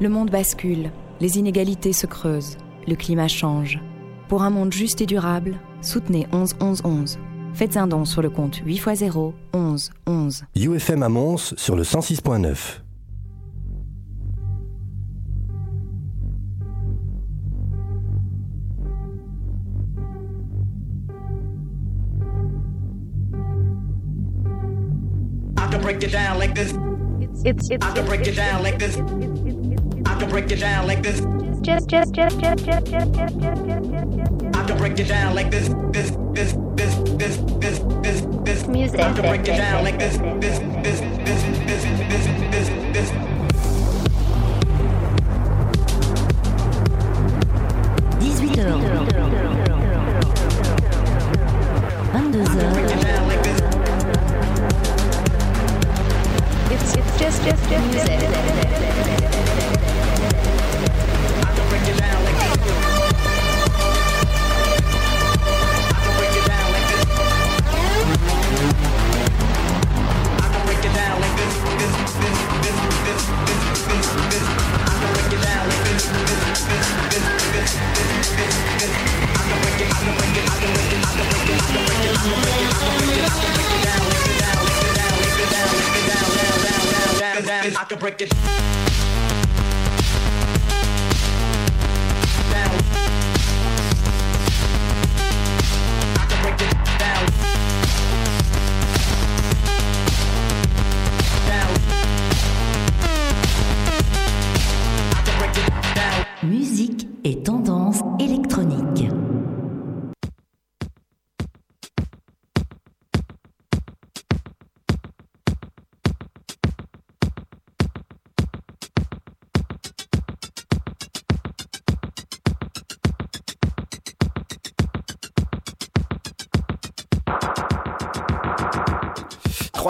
Le monde bascule, les inégalités se creusent, le climat change. Pour un monde juste et durable, soutenez 11 11 11. Faites un don sur le compte 8 x 0 11 11. UFM à Mons sur le 106.9. It's it's I can break it down like this. I can break it down like this. just just just just just just just just just I can break it down like this. This this this this this this this. Music. I can break it down like this. This this this this this this this. 18h, 22h, I can break it down, break it down, break it down, break it down, break it down down down. I can break it. Down. I can break it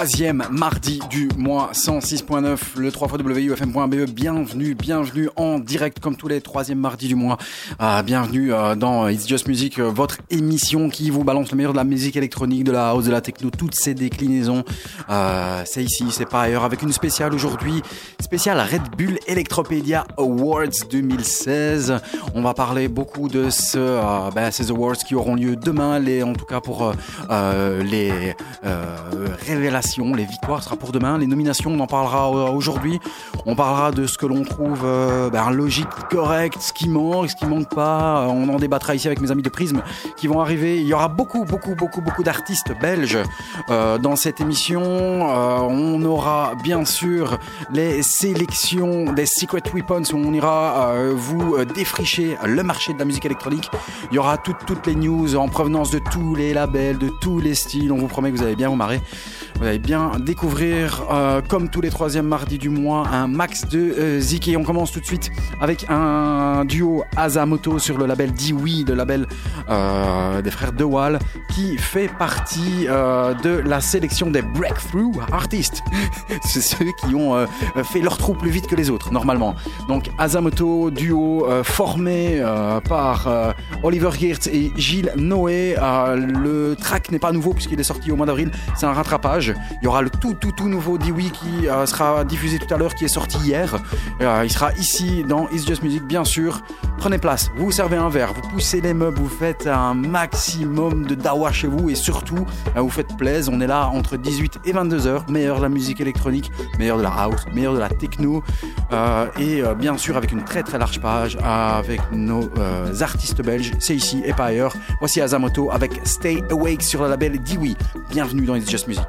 Troisième mardi du mois 106.9, le 3 wufm.be. Bienvenue, bienvenue en direct comme tous les troisièmes mardis du mois. Ah, bienvenue euh, dans It's Just Music, euh, votre émission qui vous balance le meilleur de la musique électronique, de la house, de la techno, toutes ces déclinaisons. Euh, c'est ici, c'est pas ailleurs, avec une spéciale aujourd'hui, spéciale Red Bull Electropedia Awards 2016. On va parler beaucoup de ce, ben, ces awards qui auront lieu demain, les, en tout cas pour les euh, les victoires sera pour demain, les nominations on en parlera euh, aujourd'hui. On parlera de ce que l'on trouve euh, ben, logique, correct, ce qui manque, ce qui manque pas. Euh, On en débattra ici avec mes amis de Prisme qui vont arriver. Il y aura beaucoup, beaucoup, beaucoup, beaucoup d'artistes belges euh, dans cette émission. On aura bien sûr les sélections des Secret Weapons où on ira vous défricher le marché de la musique électronique. Il y aura toutes, toutes les news en provenance de tous les labels, de tous les styles. On vous promet que vous allez bien vous marrer. Vous allez bien découvrir, euh, comme tous les troisièmes mardis du mois, un max de euh, on commence tout de suite avec un duo Azamoto sur le label Diwi, le label euh, des frères De Wall, qui fait partie euh, de la sélection des Breakthrough Artists. C'est ceux qui ont fait leur trou plus vite que les autres, normalement. Donc Azamoto, duo formé par Oliver Geertz et Gilles Noé. Le track n'est pas nouveau puisqu'il est sorti au mois d'avril. C'est un rattrapage. Il y aura le tout tout tout nouveau Diwi qui euh, sera diffusé tout à l'heure, qui est sorti hier. Euh, il sera ici dans It's Just Music, bien sûr. Prenez place, vous servez un verre, vous poussez les meubles, vous faites un maximum de dawa chez vous et surtout, euh, vous faites plaisir. On est là entre 18 et 22 heures. Meilleur de la musique électronique, meilleur de la house, meilleur de la techno et bien sûr avec une très très large page avec nos artistes belges. C'est ici et pas ailleurs. Voici Azamoto avec Stay Awake sur le label Diwi. Bienvenue dans It's Just Music.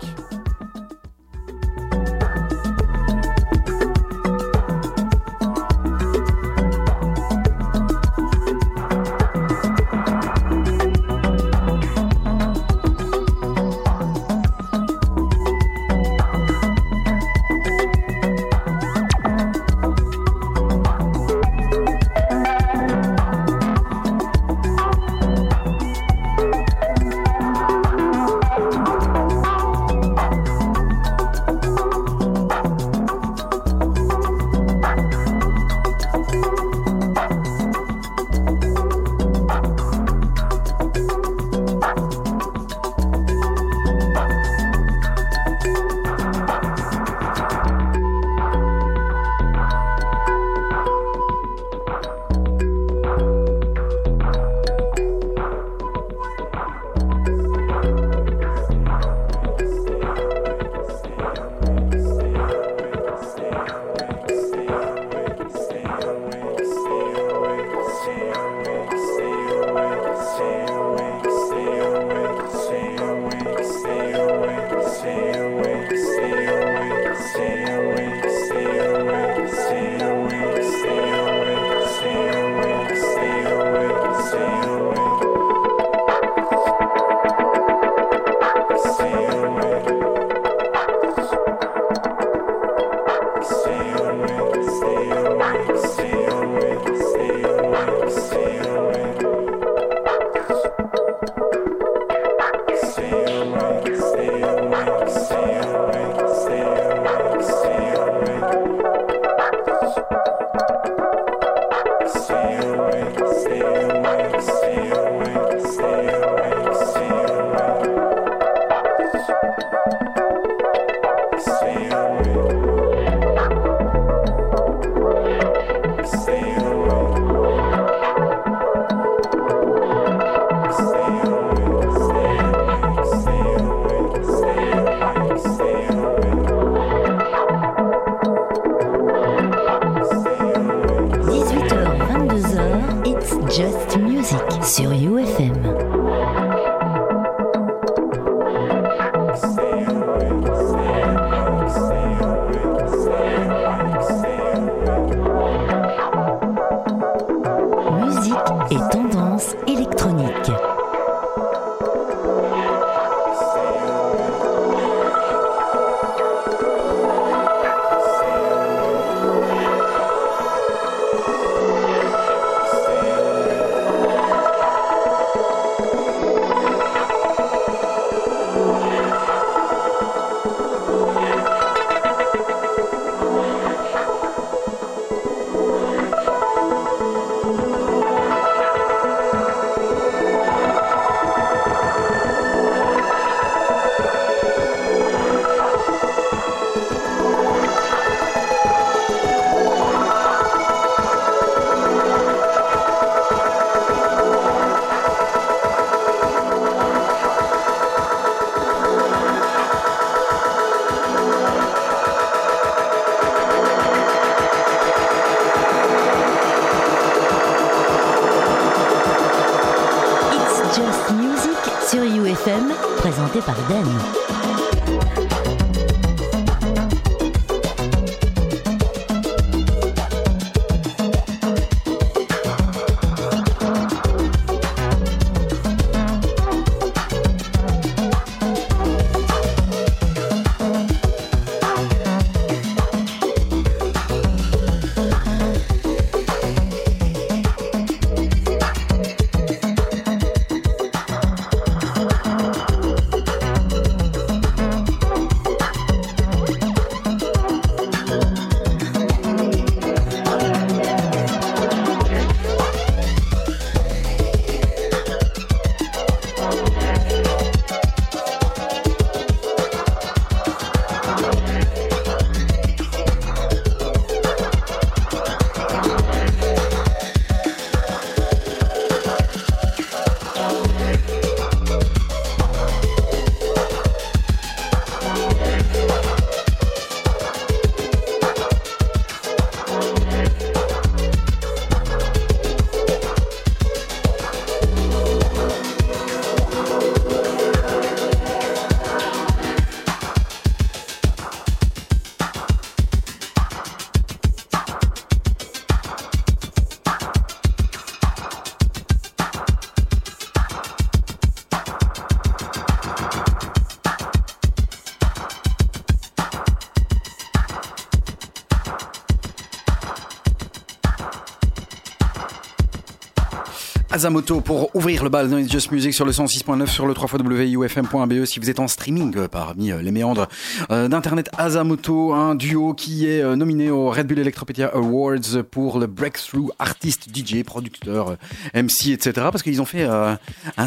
Azamoto pour ouvrir le bal dans Just Music sur le 106.9 sur le 3xwufm.be si vous êtes en streaming euh, parmi euh, les méandres euh, d'internet Azamoto un duo qui est nominé au Red Bull Electropedia Awards pour le Breakthrough Artist DJ producteur MC etc parce qu'ils ont fait un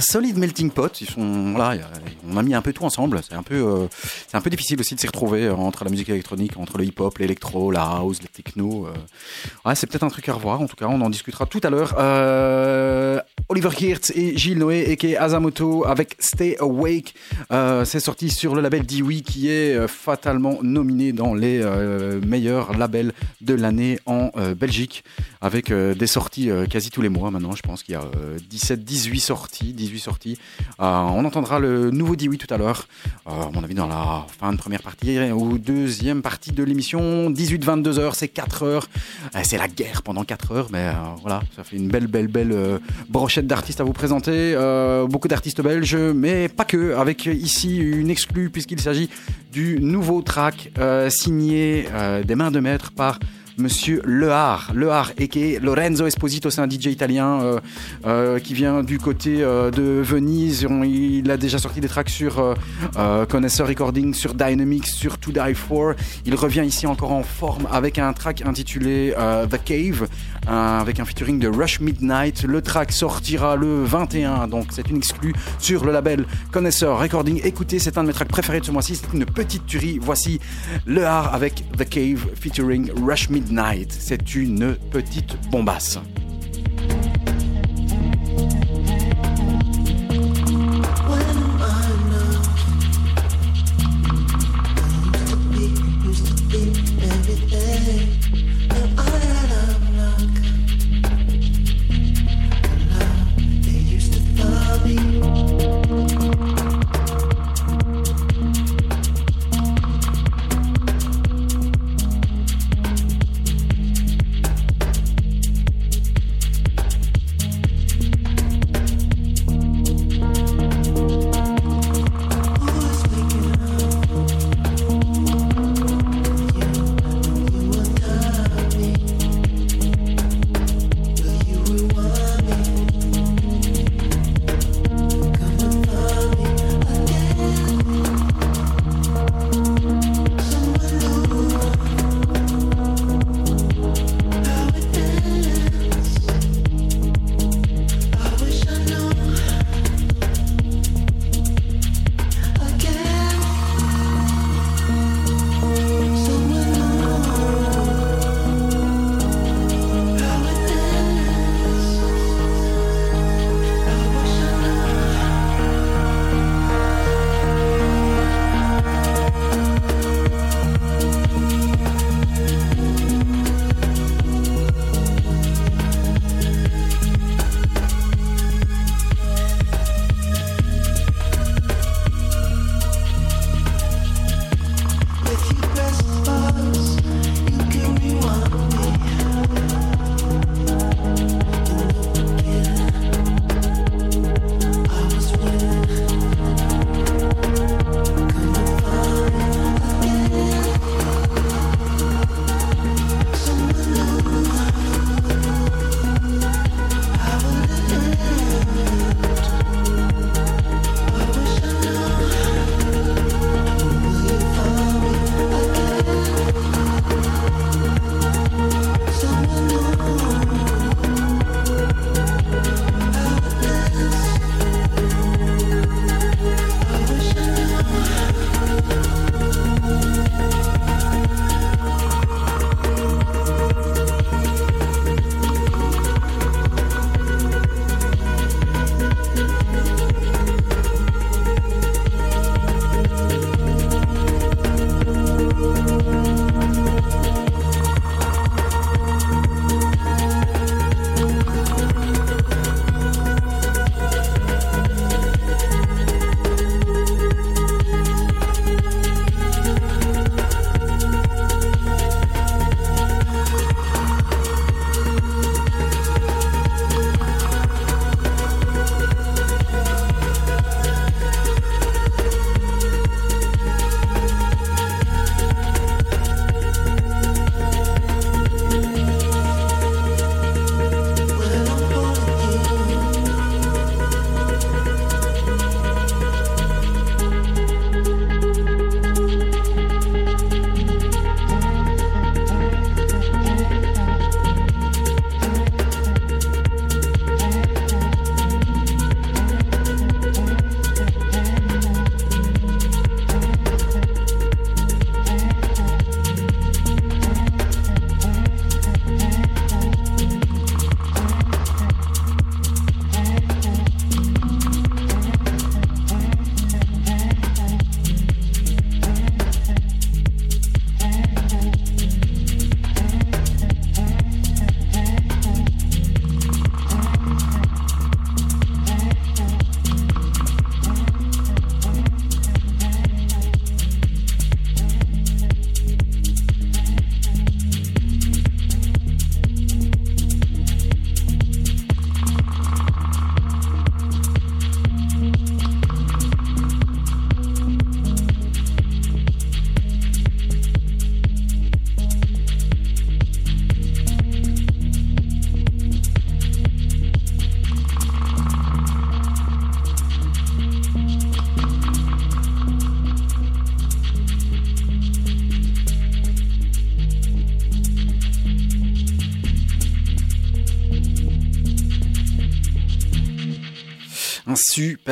solide melting pot ils sont a- on a mis un peu tout ensemble c'est un peu c'est un peu difficile aussi de s'y retrouver entre la musique électronique entre le hip hop l'électro la house le techno c'est peut-être un truc à revoir. En tout cas, on en discutera tout à l'heure. Oliver Geertz et Gilles Noé, et Azamoto, avec Stay Awake. Euh, c'est sorti sur le label Dewey, qui est euh, fatalement nominé dans les euh, meilleurs labels de l'année en Belgique, avec des sorties quasi tous les mois maintenant. Je pense qu'il y a euh, 17, 18 sorties. 18 sorties. On entendra le nouveau Dewey tout à l'heure. À mon avis, dans la fin de première partie ou deuxième partie de l'émission. 18-22 heures, c'est 4 heures. C'est la guerre pendant 4 heures, mais voilà, ça fait une belle, belle, belle brochette d'artistes à vous présenter. Beaucoup d'artistes belges, mais pas que, avec ici une exclue, puisqu'il s'agit du nouveau track euh, signé euh, des mains de maître par Monsieur Lehar, Lehar, et Lorenzo Esposito, c'est un DJ italien euh, qui vient du côté de Venise. Il a déjà sorti des tracks sur Connoisseur Recording, sur Dynamics, sur To Die For. Il revient ici encore en forme avec un track intitulé The Cave, avec un featuring de Rush Midnight. Le track sortira le 21, donc c'est une exclue sur le label Connoisseur Recording. Écoutez, c'est un de mes tracks préférés de ce mois-ci. C'est une petite tuerie. Voici Le Har avec The Cave featuring Rush Midnight. C'est une petite bombasse.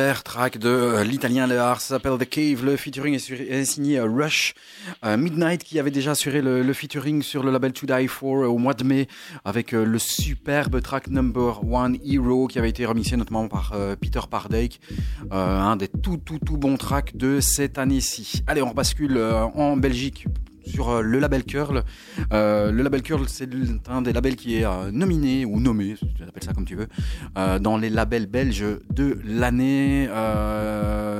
Track de euh, l'italien Lehar, ça s'appelle The Cave. Le featuring est, signé euh, Rush. Euh, Midnight qui avait déjà assuré le, le featuring sur le label To Die For au mois de mai avec le superbe track Number One Hero qui avait été remixé notamment par Peter Pardake. Un des tout tout tout bons tracks de cette année-ci. Allez, on bascule en Belgique sur euh, le label Curl. Euh, le label Curl, c'est un des labels qui est euh, nominé ou nommé, tu appelles ça comme tu veux, euh, dans les labels belges de l'année,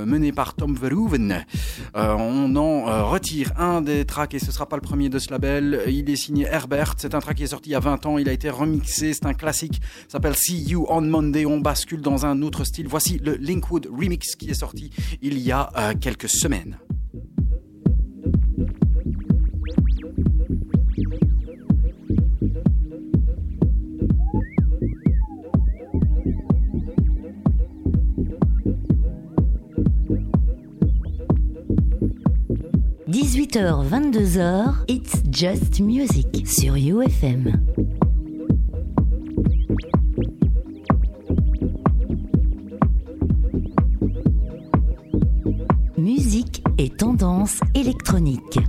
mené par Tom Verhoeven. On en retire un des tracks et ce sera pas le premier de ce label. Il est signé Herbert. C'est un track qui est sorti il y a 20 ans. Il a été remixé. C'est un classique. S'appelle See You on Monday. On bascule dans un autre style. Voici le Linkwood Remix qui est sorti il y a quelques semaines. – 18h, 22h, It's Just Music sur UFM. Musique et tendance électronique.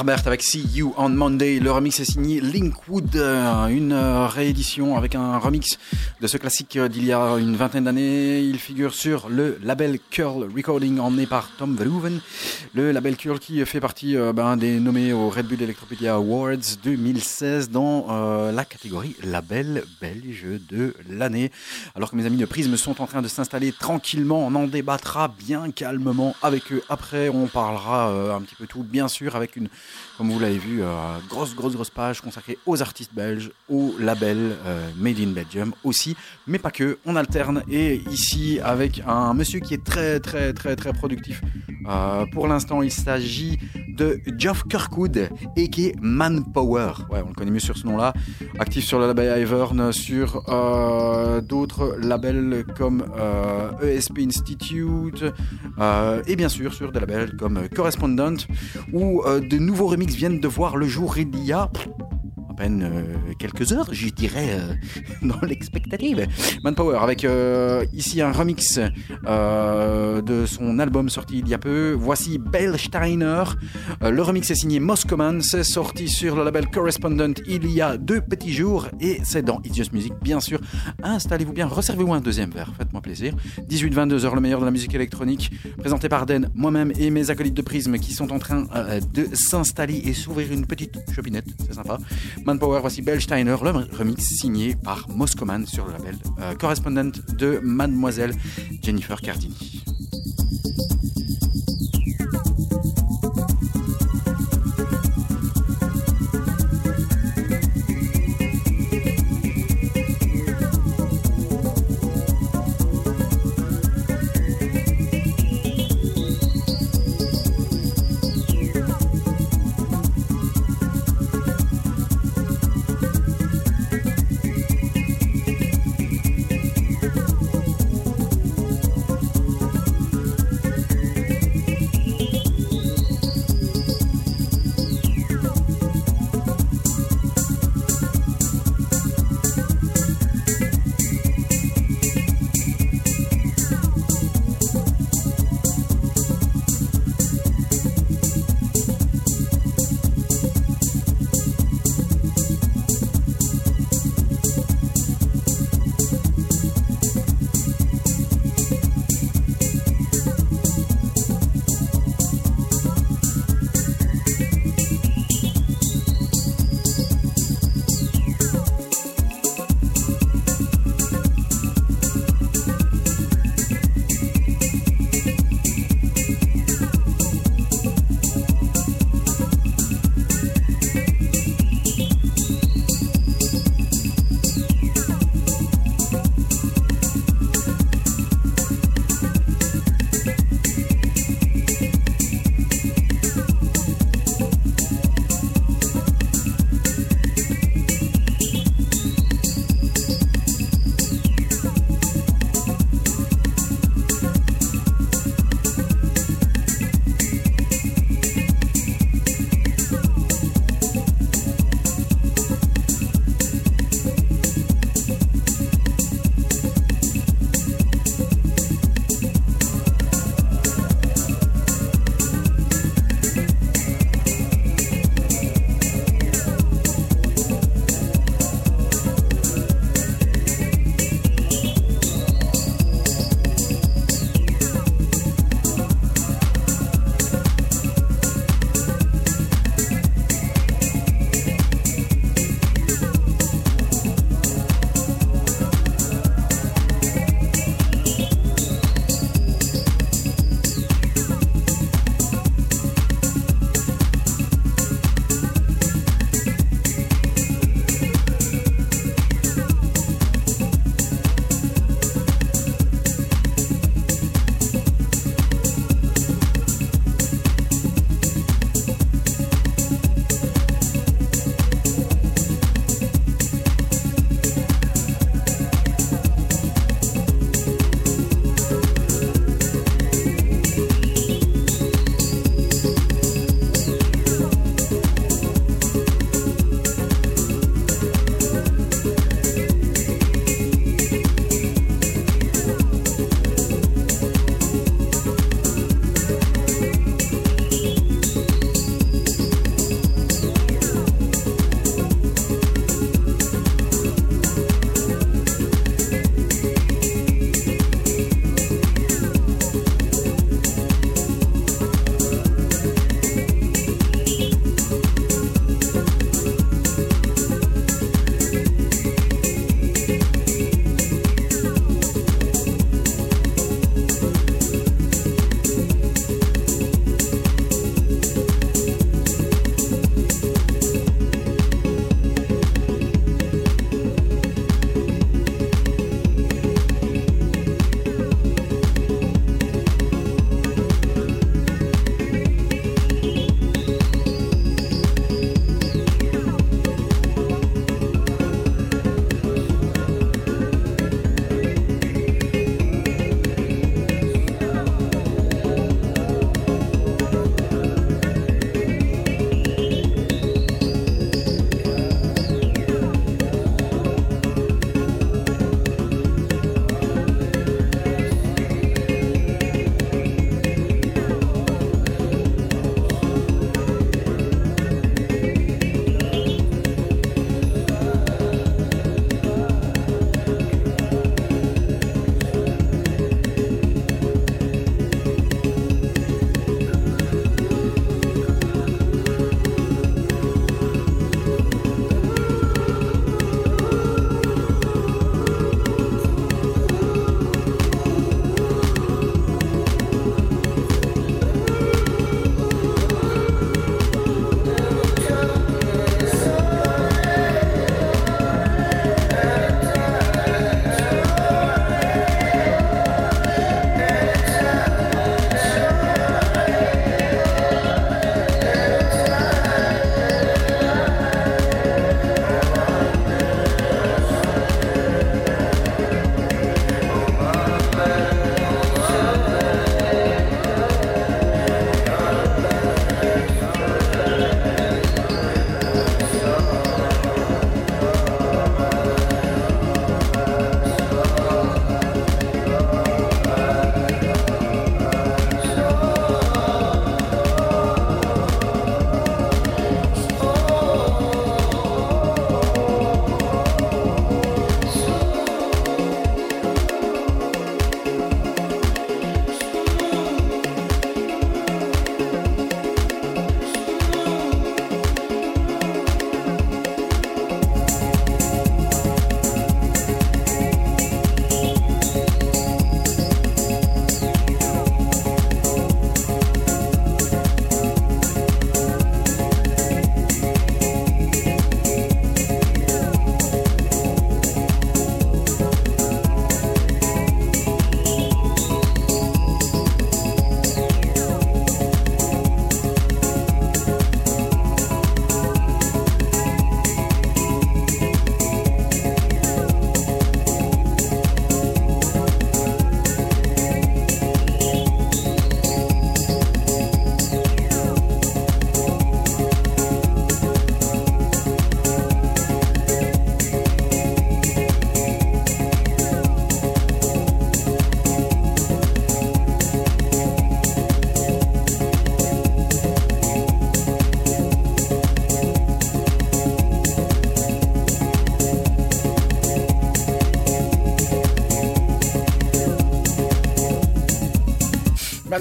Herbert avec See You on Monday. Le remix est signé Linkwood, euh, une euh, réédition avec un remix de ce classique euh, d'il y a une vingtaine d'années. Il figure sur le label Curl Recording emmené par Tom Verhoeven. Le label Curl qui fait partie ben, des nommés au Red Bull Electropedia Awards 2016 dans la catégorie label belge de l'année. Alors que mes amis de Prisme sont en train de s'installer tranquillement, on en débattra bien calmement avec eux. Après, on parlera un petit peu tout, bien sûr, avec une comme vous l'avez vu, euh, grosse, grosse, grosse page consacrée aux artistes belges, au label euh, Made in Belgium aussi, mais pas que. On alterne et ici avec un monsieur qui est très, très, très, très productif. Euh, pour l'instant, il s'agit de Geoff Kirkwood et qui est Manpower. Ouais, on le connaît mieux sur ce nom-là. Actif sur le label Ivern, sur d'autres labels comme ESP e Institute et bien sûr sur des labels comme Correspondent ou de nouveaux remix viennent de voir le jour il y a euh, quelques heures, je dirais, euh, dans l'expectative. Manpower, avec euh, ici un remix de son album sorti il y a peu. Voici Bellsteiner. le remix est signé Moscoman. C'est sorti sur le label Correspondent il y a deux petits jours et c'est dans It's Music, bien sûr. Installez-vous bien, resservez-vous un deuxième verre, faites-moi plaisir. 18-22 heures, le meilleur de la musique électronique, présenté par Den, moi-même et mes acolytes de Prisme qui sont en train de s'installer et s'ouvrir une petite chopinette, c'est sympa. Manpower, voici Bellsteiner, le remix signé par Moscoman sur le label euh, Correspondent de Mademoiselle Jennifer Cardini.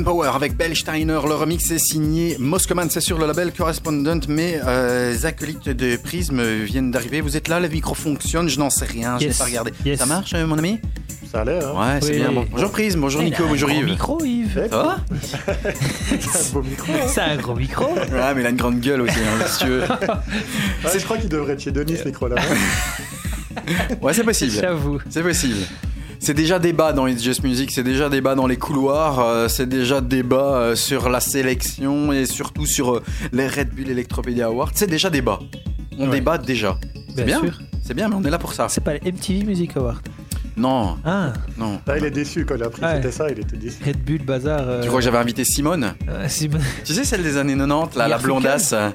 Avec Bellsteiner, le remix est signé Moscoman, c'est sur le label Correspondent, mais euh, les acolytes de Prism viennent d'arriver. Vous êtes là, le micro fonctionne, je n'en sais rien, je n'ai pas regardé. Yes. Ça marche, euh, mon ami? Ça a l'air, hein Ouais, c'est Oui. bien. Bon. Bonjour Prism, bonjour Nico, bonjour Yves. micro, Yves. Ça va? C'est un beau micro. C'est un gros micro. Ouais, mais il a une grande gueule aussi, hein, si tu veux. Ouais, je crois qu'il devrait être chez Denis, ce micro-là. Ouais, c'est possible. J'avoue. C'est possible. C'est déjà débat dans It's Just Music, c'est déjà débat dans les couloirs, euh, c'est déjà débat euh, sur la sélection et surtout sur euh, les Red Bull Electropedia Awards. C'est déjà débat. On Ouais. débat déjà. C'est Bien bien. C'est bien, mais on est là pour ça. C'est pas les MTV Music Awards. Non, Ah, non. Là, il est déçu quand il a appris que Ouais. c'était ça, il était déçu. Red Bull, bazar. euh, Tu crois que j'avais invité Simone euh, Simon- Tu sais, celle des années 90, là, la Garfunkel blondasse Hein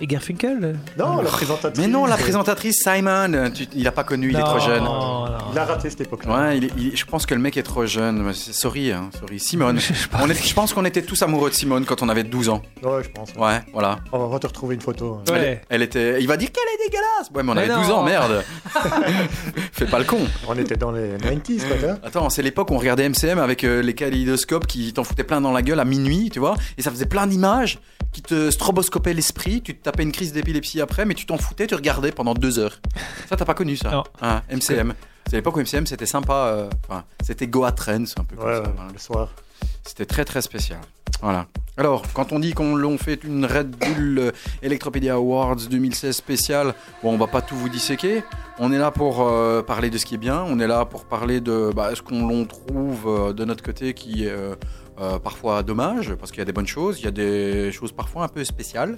Et Garfunkel euh, Non, la présentatrice. Mais non, la présentatrice Simon, tu- il a pas connu, il est trop jeune. non. Il a raté cette époque-là. Ouais, il est- il- je pense que le mec est trop jeune. Sorry, hein, sorry. Simone. On est- je pense qu'on était tous amoureux de Simone quand on avait 12 ans. Ouais, je pense. Ouais, voilà. On va te retrouver une photo. hein. Ouais. Elle, elle était. Il va dire qu'elle est dégueulasse. Ouais, mais on Mais avait non. 12 ans, merde. Fais pas le con. On était dans les 90s, quoi. Attends, c'est l'époque où on regardait MCM avec euh, les kaléidoscopes qui t'en foutaient plein dans la gueule à minuit, tu vois. Et ça faisait plein d'images qui te stroboscopaient l'esprit. Tu te tapais une crise d'épilepsie après, mais tu t'en foutais, tu regardais pendant deux heures. Ça, t'as pas connu ça Non. Hein, MCM. C'est l'époque où MCM c'était sympa. euh, Enfin, c'était Goa Trends, un peu comme Ouais, ça. ouais, voilà. le soir. C'était très très spécial. Voilà. Alors, quand on dit qu'on fait une Red Bull euh, Electropedia Awards 2016 spéciale, bon, on va pas tout vous disséquer. On est là pour euh, parler de ce qui est bien. On est là pour parler de bah, ce qu'on l'on trouve euh, de notre côté qui est euh, parfois dommage, parce qu'il y a des bonnes choses, il y a des choses parfois un peu spéciales.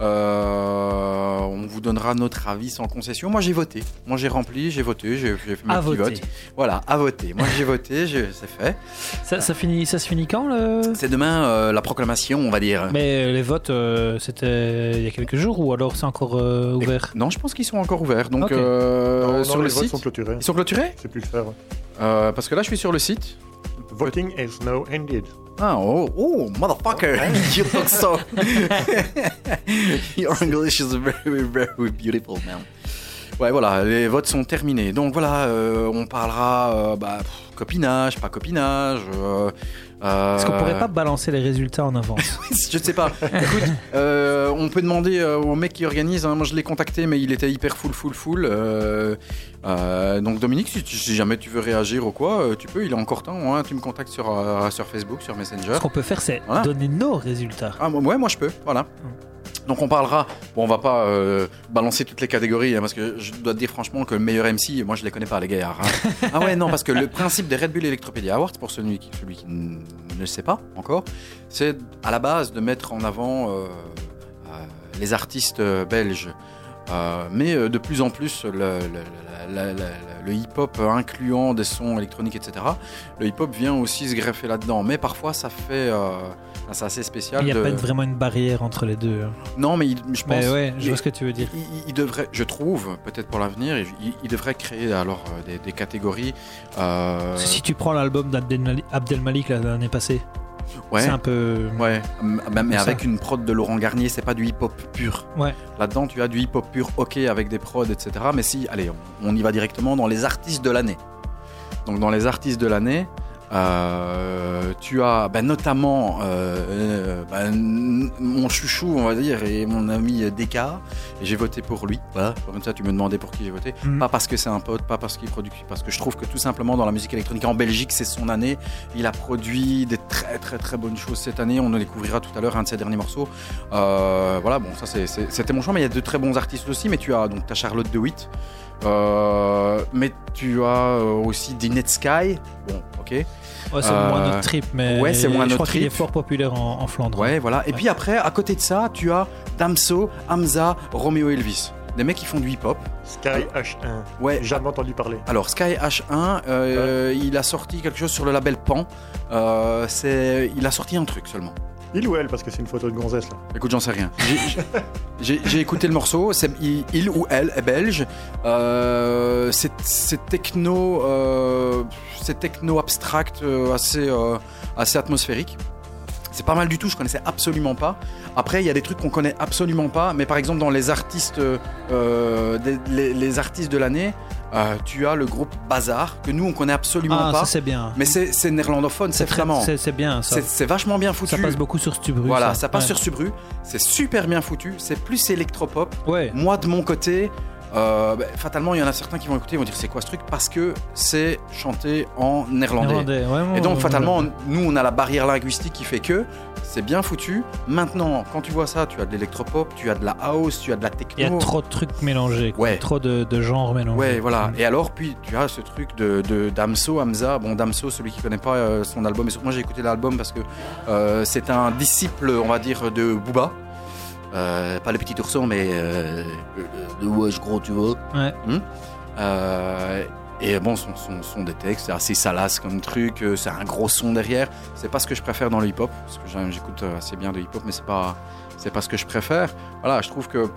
Euh, on vous donnera notre avis sans concession. Moi, j'ai voté. Moi, j'ai rempli, j'ai voté, j'ai fait mon À petit voter. vote. Voilà, à voter. Moi, j'ai voté, c'est fait. Ça, ça, finit, ça se finit quand le... C'est demain euh, la proclamation, on va dire. Mais les votes, euh, c'était il y a quelques jours ou alors c'est encore euh, ouvert? Non, je pense qu'ils sont encore ouverts. Donc Ok. euh, Non, non, sur les le votes site, sont clôturés. ils sont clôturés C'est plus le faire. Euh, Parce que là, je suis sur le site. Voting is now ended. Ah, oh, oh, motherfucker, you look so. Your English is very, very beautiful, man. Ouais, voilà, les votes sont terminés. Donc voilà, euh, on parlera euh, bah, pff, copinage, pas copinage. Euh, euh, Est-ce qu'on pourrait pas balancer les résultats en avance Je ne sais pas. Écoute, euh, on peut demander euh, au mec qui organise. hein, moi, je l'ai contacté, mais il était hyper full, full, full. Euh, euh, donc, Dominique, si, jamais tu veux réagir ou quoi, euh, tu peux. Il est encore temps. hein, tu me contactes sur, euh, sur Facebook, sur Messenger. Ce qu'on peut faire, c'est Voilà. donner nos résultats. Ah, ouais, moi, je peux. Voilà. Donc, on parlera. Bon, on va pas euh, balancer toutes les catégories, hein, parce que je dois te dire franchement que le meilleur MC, moi, je les connais pas, les gaillards. hein. ah ouais, non, parce que le principe des Red Bull Electropedia Awards, pour celui qui, celui qui n- ne le sait pas encore, c'est à la base de mettre en avant euh, euh, les artistes belges. Euh, mais de plus en plus, le, hip-hop incluant des sons électroniques, etc., le hip-hop vient aussi se greffer là-dedans. Mais parfois, ça fait. euh, c'est assez spécial. Il n'y a de- pas vraiment une barrière entre les deux. hein. Non, mais il- je pense. Mais ouais, je vois ce que tu veux dire. il, devrait, je trouve, peut-être pour l'avenir, il, il devrait créer alors euh, des, des catégories. euh, si tu prends l'album d'Abdel Abdel Malik là, l'année passée, ouais, c'est un peu. ouais, m- mais, Ça. avec une prod de Laurent Garnier, c'est pas du hip-hop pur. Ouais. Là-dedans, tu as du hip-hop pur, ok, avec des prods, etc. Mais si, allez, on y va directement dans les artistes de l'année. Donc dans les artistes de l'année. Euh, tu as ben, notamment euh, euh, ben, mon chouchou, on va dire, et mon ami Deka. Et j'ai voté pour lui. Voilà. Comme ça, tu me demandais pour qui j'ai voté. Mhm. Pas parce que c'est un pote, pas parce qu'il produit, parce que je trouve que tout simplement dans la musique électronique en Belgique, c'est son année. Il a produit des très très très bonnes choses cette année. On en découvrira tout à l'heure un de ses derniers morceaux. Euh, voilà, bon, ça c'était mon choix, mais il y a de très bons artistes aussi. Mais tu as donc ta Charlotte DeWitt. Euh, mais tu as euh, aussi Dinette Sky. Bon, ok. Ouais, c'est Euh, moins notre trip, mais ouais, c'est moins je notre crois qu'il est fort populaire en, en Flandre. Ouais, voilà. Et puis après, à côté de ça, tu as Damso, Hamza, Romeo Elvis. Des mecs qui font du hip-hop. Sky H1. Ouais, Jamais entendu parler. Alors Sky H1, euh, il a sorti quelque chose sur le label Pan. Euh, c'est, il a sorti un truc seulement. Il ou elle, parce que c'est une photo de gonzesse là. Écoute, j'en sais rien. J'ai- écouté le morceau. Il, il ou elle est belge. Euh, c'est, techno, euh, c'est techno abstract, euh, assez, euh, assez atmosphérique. C'est pas mal du tout. Je connaissais absolument pas. Après, il y a des trucs qu'on connaît absolument pas. Mais par exemple, dans les artistes, les artistes de l'année. Euh, tu as le groupe Bazar, que nous on connaît absolument Ah, pas. c'est bien. mais c'est néerlandophone, c'est flamand. C'est bien ça. C'est vachement bien foutu. Ça passe beaucoup sur Stubru. Voilà, ça, passe Ouais. sur Subru. C'est super bien foutu. C'est plus électropop. Ouais. Moi, de mon côté, euh, bah, fatalement, il y en a certains qui vont écouter, ils vont dire c'est quoi ce truc? Parce que c'est chanté en néerlandais. Néerlandais, ouais, Et donc, fatalement, nous, on a la barrière linguistique qui fait que c'est bien foutu. Maintenant, quand tu vois ça, tu as de l'électropop, tu as de la house, tu as de la techno. il y a trop de trucs mélangés. Ouais. Trop de, de genres mélangés. Ouais, voilà. Et alors, puis tu as ce truc de, de Damso, Hamza. Bon, Damso, celui qui connaît pas euh, son album, et moi j'ai écouté l'album parce que euh, c'est un disciple, on va dire, de Booba. Euh, pas le petit ourson, mais euh, de wesh gros, tu vois. Ouais. Hmm Euh, et bon, son, son, son des textes, c'est assez salace comme truc, euh, c'est un gros son derrière. C'est pas ce que je préfère dans le hip-hop, parce que j'écoute euh, assez bien de hip-hop, mais c'est pas, c'est pas ce que je préfère. Voilà, je trouve que pff,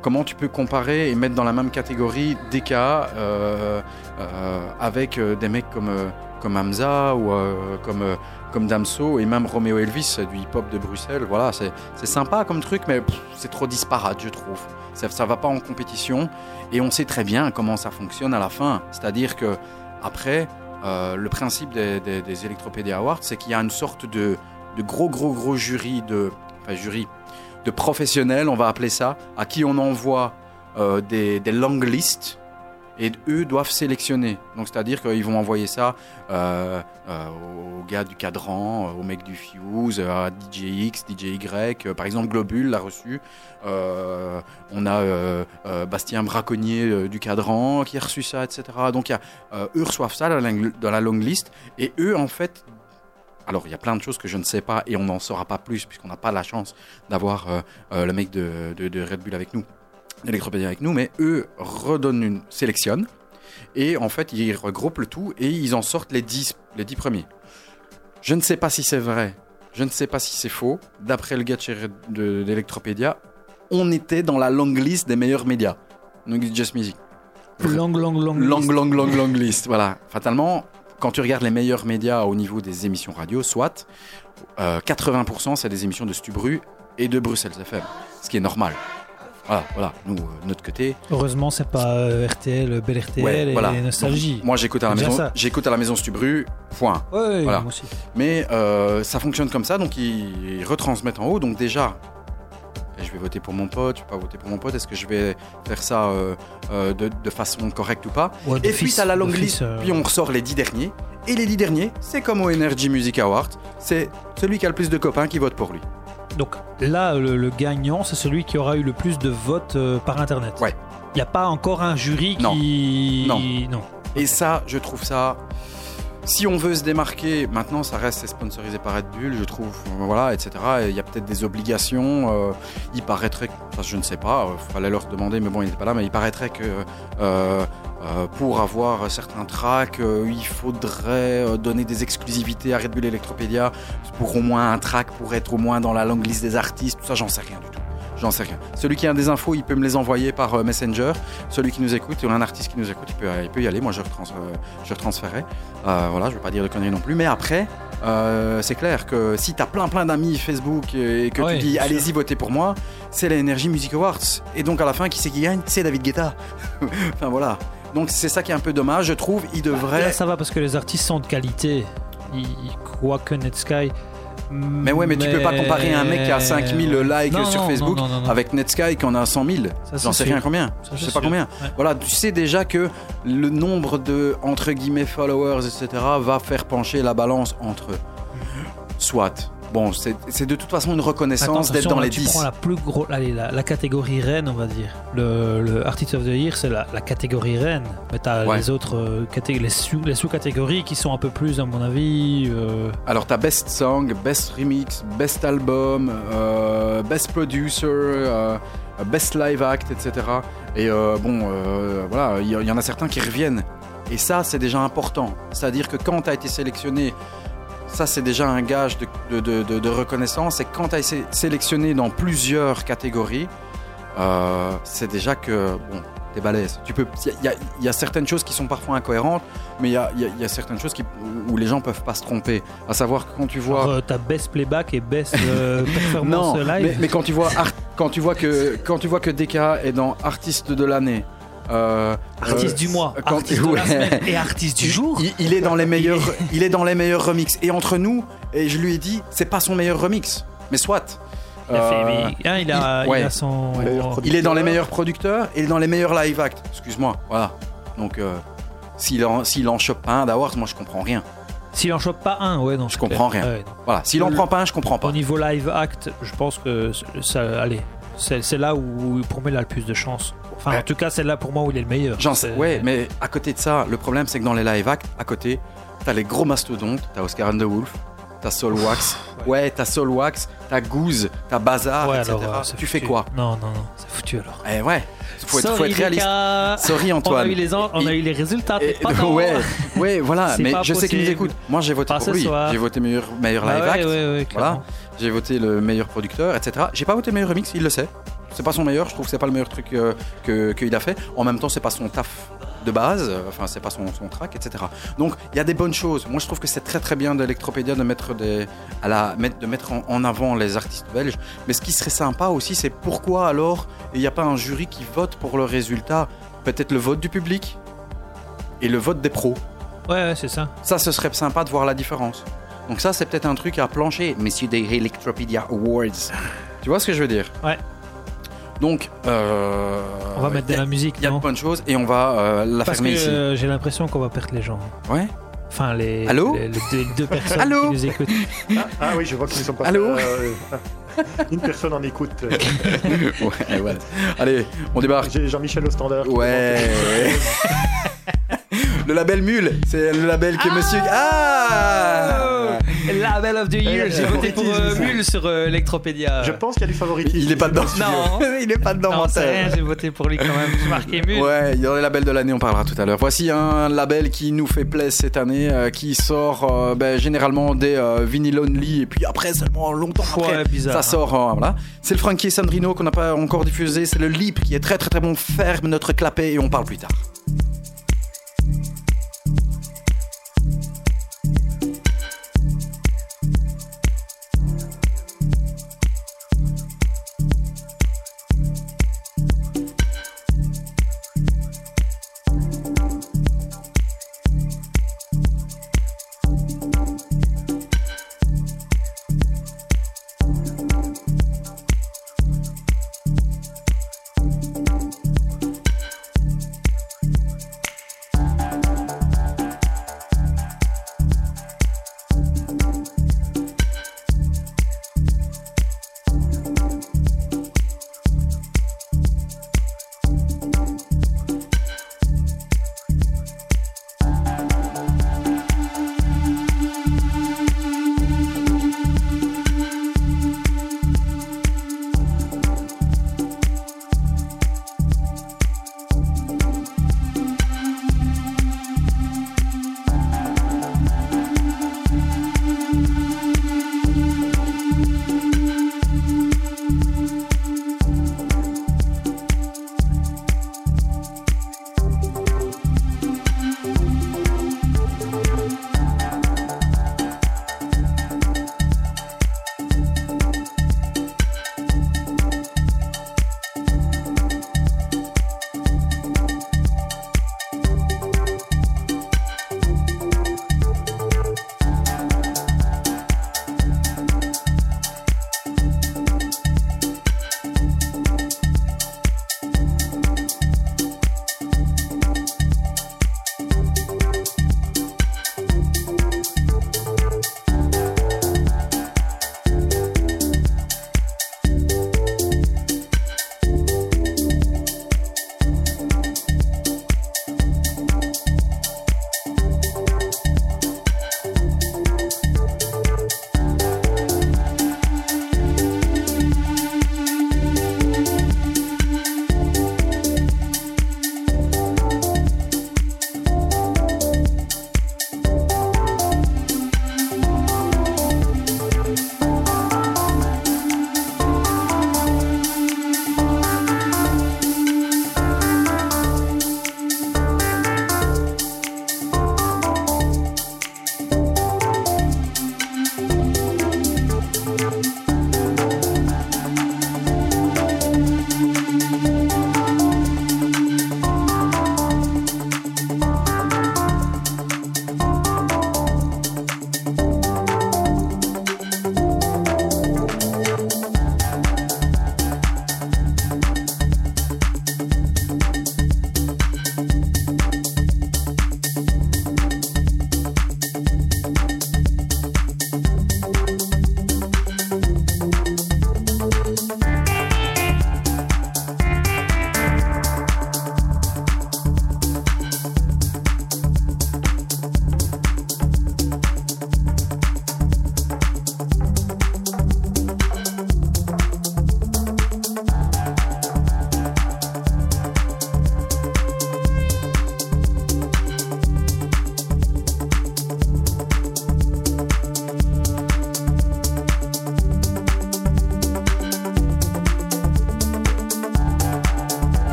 comment tu peux comparer et mettre dans la même catégorie DK euh, euh, avec euh, des mecs comme, euh, comme Hamza ou euh, comme, euh, comme Damso et même Romeo Elvis, du hip-hop de Bruxelles. Voilà, c'est sympa comme truc, mais c'est trop disparate, je trouve. Ça, ça va pas en compétition et on sait très bien comment ça fonctionne à la fin. C'est-à-dire que après, euh, le principe des, des, Electropédia Awards, c'est qu'il y a une sorte de, de gros, gros, gros jury de, jury, de professionnels, on va appeler ça, à qui on envoie euh, des, des long lists et eux doivent sélectionner. Donc c'est-à-dire qu'ils vont envoyer ça euh, euh, aux gars du cadran, euh, aux mecs du Fuse, à DJ X, DJ Y. Euh, par exemple, Globule l'a reçu. On a Bastien Braconnier du cadran qui a reçu ça, etc. Donc y a, eux reçoivent ça dans la, dans la long list et eux en fait. Alors, il y a plein de choses que je ne sais pas et on n'en saura pas plus puisqu'on n'a pas la chance d'avoir le mec de Red Bull avec nous, d'Electropédia avec nous, mais eux redonnent une, sélectionnent et en fait, ils regroupent le tout et ils en sortent les 10, les 10 premiers. Je ne sais pas si c'est vrai, je ne sais pas si c'est faux. D'après le gars d'Electropédia, on était dans la long list des meilleurs médias. Donc, Just Music. Long, long, long. Long, list. long, long, long list. Voilà. Fatalement, quand tu regardes les meilleurs médias au niveau des émissions radio, soit, euh, 80% c'est des émissions de Stubru et de Bruxelles FM. Ce qui est normal. Voilà, voilà. Nous, euh, notre côté. Heureusement, c'est pas euh, RTL, Bel RTL ouais, et voilà. Nostalgie. Moi, j'écoute à la maison. J'écoute à la maison Stubru. Point. Ouais, Voilà. moi aussi. Mais euh, ça fonctionne comme ça, donc ils, ils retransmettent en haut. Donc déjà, je vais voter pour mon pote, je vais pas voter pour mon pote. Est-ce que je vais faire ça euh, euh, de, de façon correcte ou pas Ouais, Et puis t'as la long d'office, list, euh, puis on ressort les 10 derniers. Et les 10 derniers, c'est comme au Energy Music Award, c'est celui qui a le plus de copains qui vote pour lui. Donc là, le, le gagnant, c'est celui qui aura eu le plus de votes euh, par Internet. Ouais. Il n'y a pas encore un jury Non. qui... Non. non. Et ça, je trouve ça. Si on veut se démarquer, maintenant ça reste sponsorisé par Red Bull, je trouve, euh, voilà, etc. Et Il y a peut-être des obligations. euh, il paraîtrait, que- enfin, je ne sais pas, il fallait leur demander, mais bon, il n'était pas là. Mais il paraîtrait que euh, euh, pour avoir certains tracks, euh, il faudrait euh, donner des exclusivités à Red Bull Electropédia pour au moins un track, pour être au moins dans la longue liste des artistes. Tout ça, j'en sais rien du tout. J'en sais rien. Celui qui a des infos, il peut me les envoyer par Messenger. Celui qui nous écoute, il y a un artiste qui nous écoute, il peut, il peut y aller. Moi, je, retrans, je retransférerai. Voilà, je ne vais pas dire de conneries non plus. Mais après, euh, c'est clair que si tu as plein plein d'amis Facebook et que Ouais, tu dis allez-y votez pour moi, c'est la Energy Music Awards. Et donc à la fin, qui c'est qui gagne? C'est David Guetta. enfin voilà. Donc c'est ça qui est un peu dommage, je trouve. Il devrait. Là, ça va parce que les artistes sont de qualité. Ils, ils croient que Netsky. Mais ouais, mais tu peux pas comparer un mec qui a 5000 likes Non, sur Facebook non, non, avec Netsky qui en a 100 000. Ça, J'en sais sûr. rien combien. Ça, Je sais pas combien. Ouais. Voilà, tu sais déjà que le nombre de entre guillemets followers, etc., va faire pencher la balance entre soit. Bon, c'est de toute façon une reconnaissance d'être dans là, les tu 10. prends la plus grosse, allez, la, la catégorie reine, on va dire. Le, le Artist of the Year, c'est la, la catégorie reine. Mais t'as Ouais. les autres euh, les sous- les sous-catégories qui sont un peu plus, à mon avis. euh, Alors t'as Best Song, Best Remix, Best Album, euh, Best Producer, euh, Best Live Act, etc. Et bon, voilà, il y, y en a certains qui reviennent. Et ça, c'est déjà important. C'est-à-dire que quand tu as été sélectionné, ça c'est déjà un gage de, de- de- de- de reconnaissance. Et quand tu as été sélectionné dans plusieurs catégories, euh, c'est déjà que, bon, t'es balèze. Tu peux, il y, a- il y a certaines choses qui sont parfois incohérentes, mais il y a, il y a- il y a certaines choses qui, où les gens peuvent pas se tromper. À savoir que quand tu vois... euh, t'as Best Playback et Best euh, Performance Non, Live. mais, mais quand tu vois art- quand tu vois que quand tu vois que DK est dans artiste de l'année, euh, Artiste euh, du mois, quand- artiste de la ouais. semaine et artiste du Il- jour. Il, il est dans les meilleurs, il est dans les meilleurs remixes. Et entre nous, et je lui ai dit, c'est pas son meilleur remix, mais soit. Il a, fait- Euh, mais, hein, il a, il- ouais. il a son. Meilleur il est dans les meilleurs producteurs et dans les meilleurs live acts. Excuse-moi, voilà. Donc, euh, s'il en, en chope pas un d'Awards, moi je comprends rien. S'il en chope pas un, ouais, non. Je comprends clair. rien. Ouais. Voilà, s'il en prend pas un, je comprends pas. Au niveau live act, je pense que ça, allez, c'est c'est là où pour moi il a le plus de chance. Enfin, Ouais. en tout cas, c'est là pour moi où il est le meilleur. J'en sais, ouais, mais à côté de ça, le problème c'est que dans les live acts, à côté, t'as les gros mastodontes, t'as Oscar and the Wolf, t'as Soulwax, ouais, t'as Soulwax, t'as Goose, t'as Bazar, Ouais, etc. alors, euh, tu fais foutu. quoi? Non, non, non, c'est foutu alors. Eh ouais, faut être, faut Sorry, être réaliste. Sorry On a Antoine. eu les, en- on a eu les résultats. t'es Et- pas dans- ouais, ouais, voilà, C'est mais je sais qu'il nous écoute. Moi j'ai voté Pas pour lui. soir. J'ai voté meilleur, meilleur Bah live ouais, act. ouais, ouais. Voilà. J'ai voté le meilleur producteur, etc. J'ai pas voté le meilleur remix, il le sait. C'est pas son meilleur, je trouve que c'est pas le meilleur truc euh, que qu'il a fait. En même temps, c'est pas son taf de base, euh, enfin c'est pas son, son track, etc. Donc il y a des bonnes choses. Moi je trouve que c'est très très bien d'Electropédia de mettre des à la de mettre en, en avant les artistes belges. Mais ce qui serait sympa aussi, c'est pourquoi alors il n'y a pas un jury qui vote pour le résultat? Peut-être le vote du public et le vote des pros. Ouais, ouais, c'est ça. Ça, ce serait sympa de voir la différence. Donc ça, c'est peut-être un truc à plancher, messieurs des Electropedia Awards. Tu vois ce que je veux dire? Ouais. Donc, euh, On va mettre de la musique, Il y a de non? bonnes choses et on va euh, la Parce que fermer ici. euh, j'ai l'impression qu'on va perdre les gens. Ouais. Enfin, les, Allô? les, les deux, personnes Allô? qui nous écoutent. Ah, ah oui, je vois que nous sommes pas. Allô? euh, ah, Une personne en écoute. ouais, ouais. Allez, on débarque. J'ai Jean-Michel au standard. Ouais. le label Mule, c'est le label que monsieur. Ah Label of the Year, j'ai voté pour euh. Mule sur euh, Electropédia. Je pense qu'il y a du favoritisme. Il est pas dedans. Non. il est pas dedans, Non, c'est j'ai voté pour lui quand même. J'ai marqué Mule. Ouais, il y a les labels de l'année, on parlera tout à l'heure. Voici un label qui nous fait plaisir cette année, euh, qui sort euh, ben, généralement des euh, Vinyl Only, et puis après, seulement longtemps après, Ouais, bizarre. ça sort. euh, voilà. C'est le Frankie Sandrino qu'on n'a pas encore diffusé, c'est le Leap qui est très très très bon. Ferme notre clapet et on parle plus tard.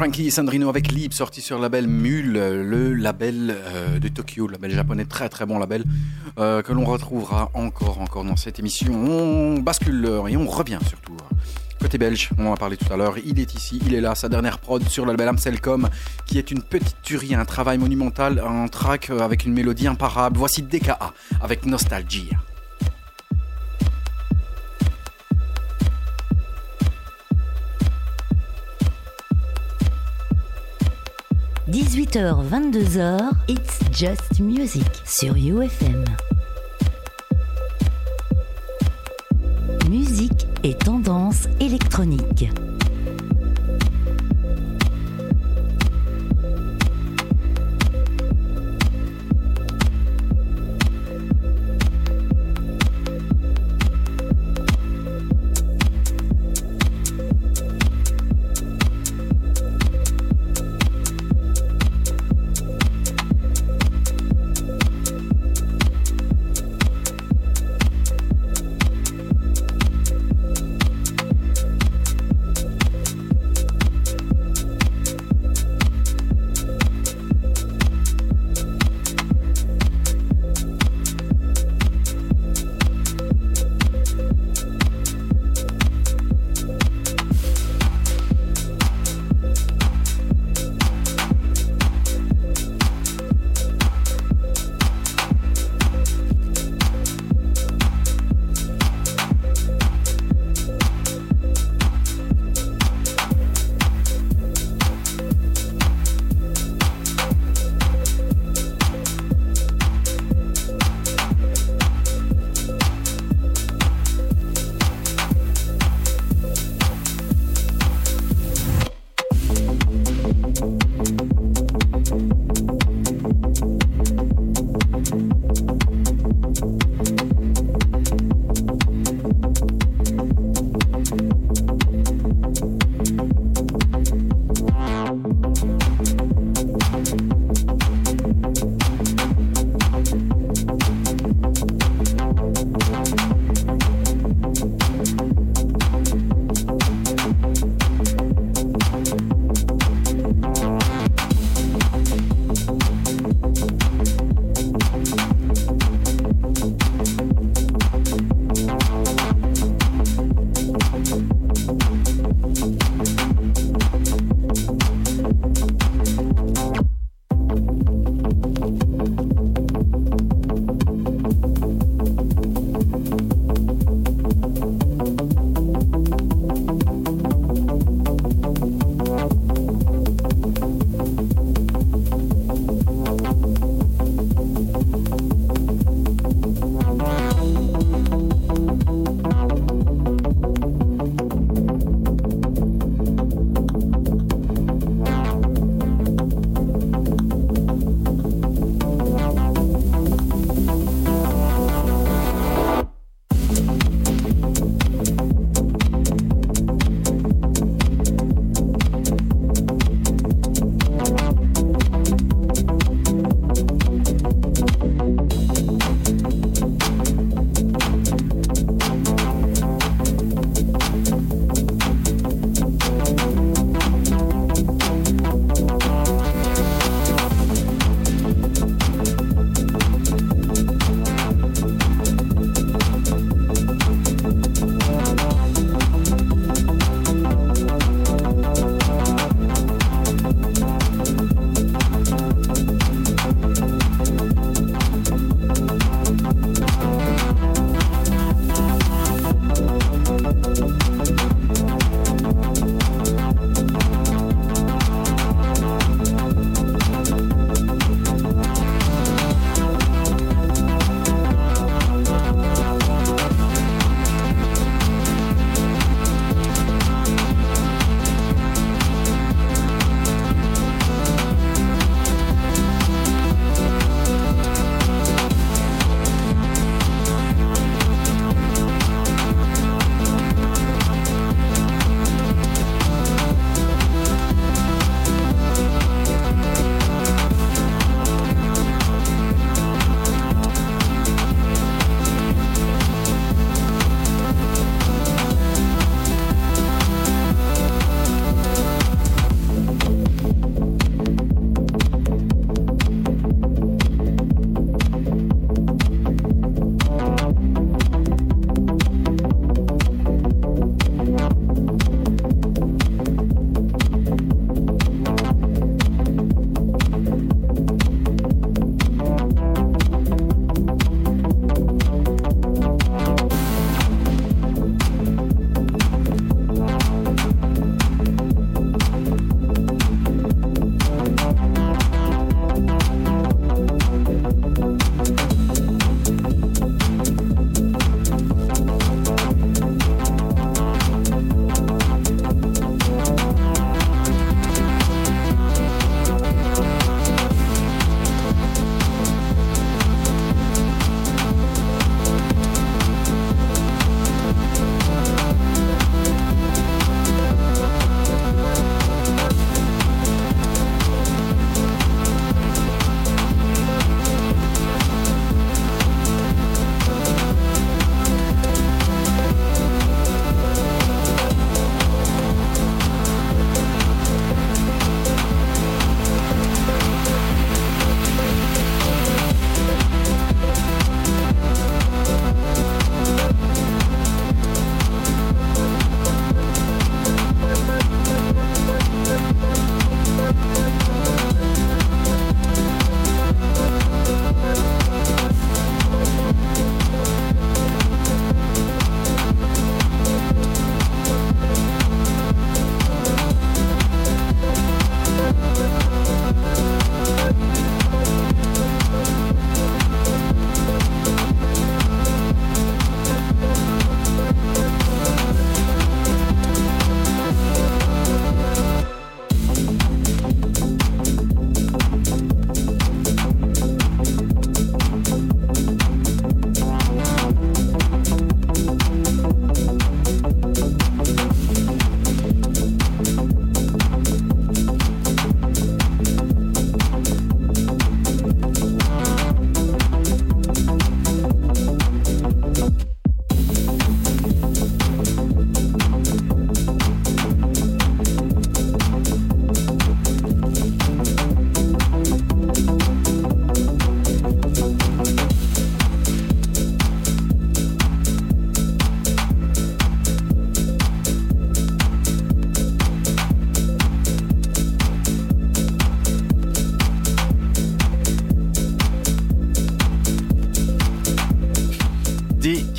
Frankie Sandrino avec Lib, sorti sur label Mule, le label euh, de Tokyo, label japonais, très très bon label, euh, que l'on retrouvera encore, encore dans cette émission. On bascule et on revient surtout. Côté belge, on en a parlé tout à l'heure, il est ici, il est là, sa dernière prod sur label Amselcom, qui est une petite tuerie, un travail monumental, un track avec une mélodie imparable. Voici DKA avec Nostalgie. 18h, 22h, It's Just Music sur UFM. Musique et tendance électronique.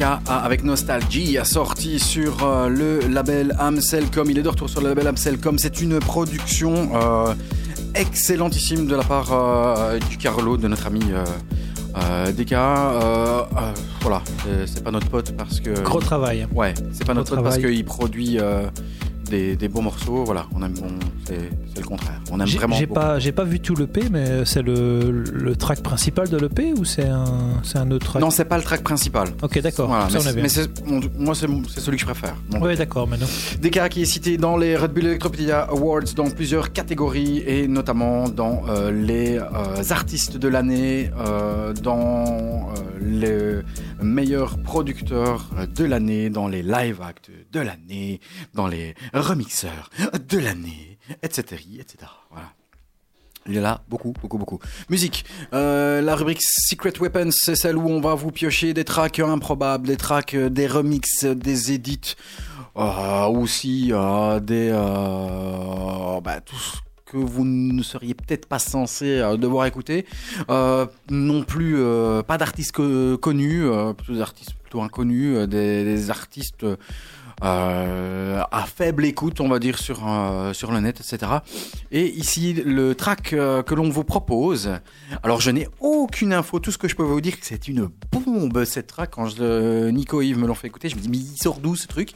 Avec Nostalgie a sorti sur euh, le label Amselcom. Il est de retour sur le label Amselcom. C'est une production euh, excellentissime de la part euh, du Carlo, de notre ami euh, voilà, c'est- pas notre pote parce que. Gros travail. Ouais, c'est pas Gros notre pote parce qu'il produit des, des bons morceaux. Voilà, on aime, c'est le contraire. On aime J'ai vraiment. j'ai pas, j'ai pas vu tout l'EP, mais c'est le, le track principal de l'EP ou c'est un, c'est un autre track? Non, c'est pas le track principal. Ok, d'accord. Voilà, mais mon- moi, c'est celui que je préfère. Ouais, d'accord, mais non. DKA qui est cité dans les Red Bull Electropedia Awards dans plusieurs catégories et notamment dans euh, les euh, artistes de l'année, euh, dans les meilleurs producteurs de l'année, dans les live acts de l'année, dans les remixeurs de l'année, etc., etc. Voilà. Il est là, beaucoup, beaucoup, beaucoup. Musique. Euh, la rubrique Secret Weapons, c'est celle où on va vous piocher des tracks improbables, des tracks, euh, des remixes, des edits, euh, aussi euh, des, bah, tout que vous ne seriez peut-être pas censé euh, devoir écouter. Euh, non plus, euh, pas d'artistes co- connus, plutôt des artistes plutôt inconnus, des, artistes à faible écoute, on va dire, sur, sur le net, etc. Et ici, le track que l'on vous propose. Alors, je n'ai aucune info. Tout ce que je peux vous dire, c'est une bombe, cette track. Quand Nico et Yves me l'ont fait écouter, je me dis, mais il sort d'où ce truc?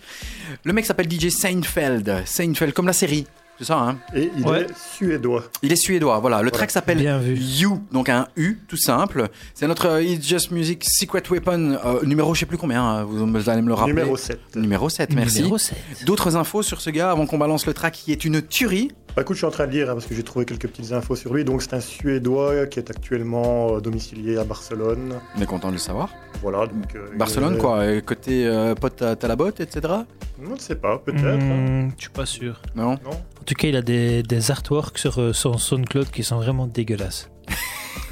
Le mec s'appelle DJ Seinfeld. Seinfeld, comme la série. C'est ça, hein Et il Ouais. est suédois. Il est suédois, voilà. Le Voilà. track s'appelle. You, donc un U, tout simple. C'est notre euh, It's Just Music Secret Weapon, euh, numéro je sais plus combien, hein, vous, vous allez me le rappeler. Numéro 7. Numéro 7, merci. Numéro 7. D'autres infos sur ce gars avant qu'on balance le track qui est une tuerie. Bah, écoute, je suis en train de lire hein, parce que j'ai trouvé quelques petites infos sur lui. Donc, c'est un Suédois qui est actuellement euh, domicilié à Barcelone. On est content de le savoir. Voilà. Donc, euh, Barcelone, quoi, côté euh, pote à t'as la botte, etc. On ne sait pas, peut-être. Hmm, je suis pas sûr. Non? Non En tout cas, il a des, des artworks sur son SoundCloud qui sont vraiment dégueulasses.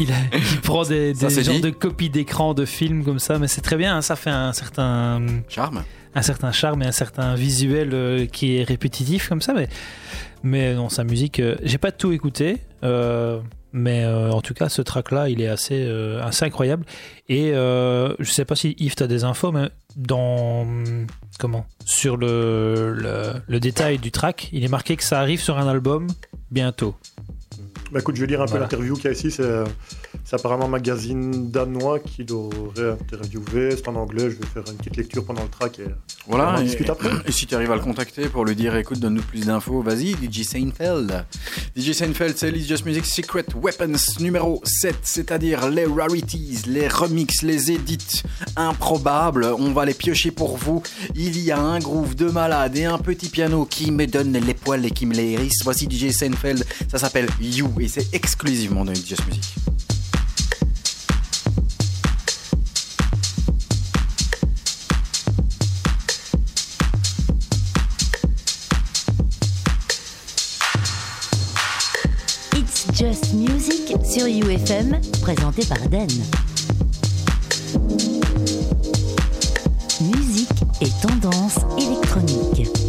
il, a- il prend des, genres dit. de copies d'écran de films comme ça, mais c'est très bien. hein, ça fait un certain, Charme. un certain charme et un certain visuel euh, qui est répétitif comme ça. Mais, mais non, sa musique, euh, j'ai pas tout écouté. euh, mais en tout cas, ce track-là, il est assez, assez incroyable. Et je sais pas si Yves, tu as des infos, mais dans. Comment Sur le, le, le détail du track, il est marqué que ça arrive sur un album bientôt. Bah, écoute, je vais lire un peu Voilà. l'interview qu'il y a ici. C'est apparemment un magazine danois qui l'aurait interviewé. C'est en anglais. Je vais faire une petite lecture pendant le track. Et... On Voilà. en Et, discute après. et si tu arrives à le contacter pour lui dire écoute, donne-nous plus d'infos, vas-y, DJ Seinfeld. DJ Seinfeld, c'est It's Just Music Secret Weapons numéro 7, c'est-à-dire les rarities, les remixes, les edits improbables. On va les piocher pour vous. Il y a un groove de malade et un petit piano qui me donne les poils et qui me les hérisse. Voici DJ Seinfeld, ça s'appelle You et c'est exclusivement dans It's Just Music. Just Music sur UFM, présenté par Den. Musique et tendance électronique.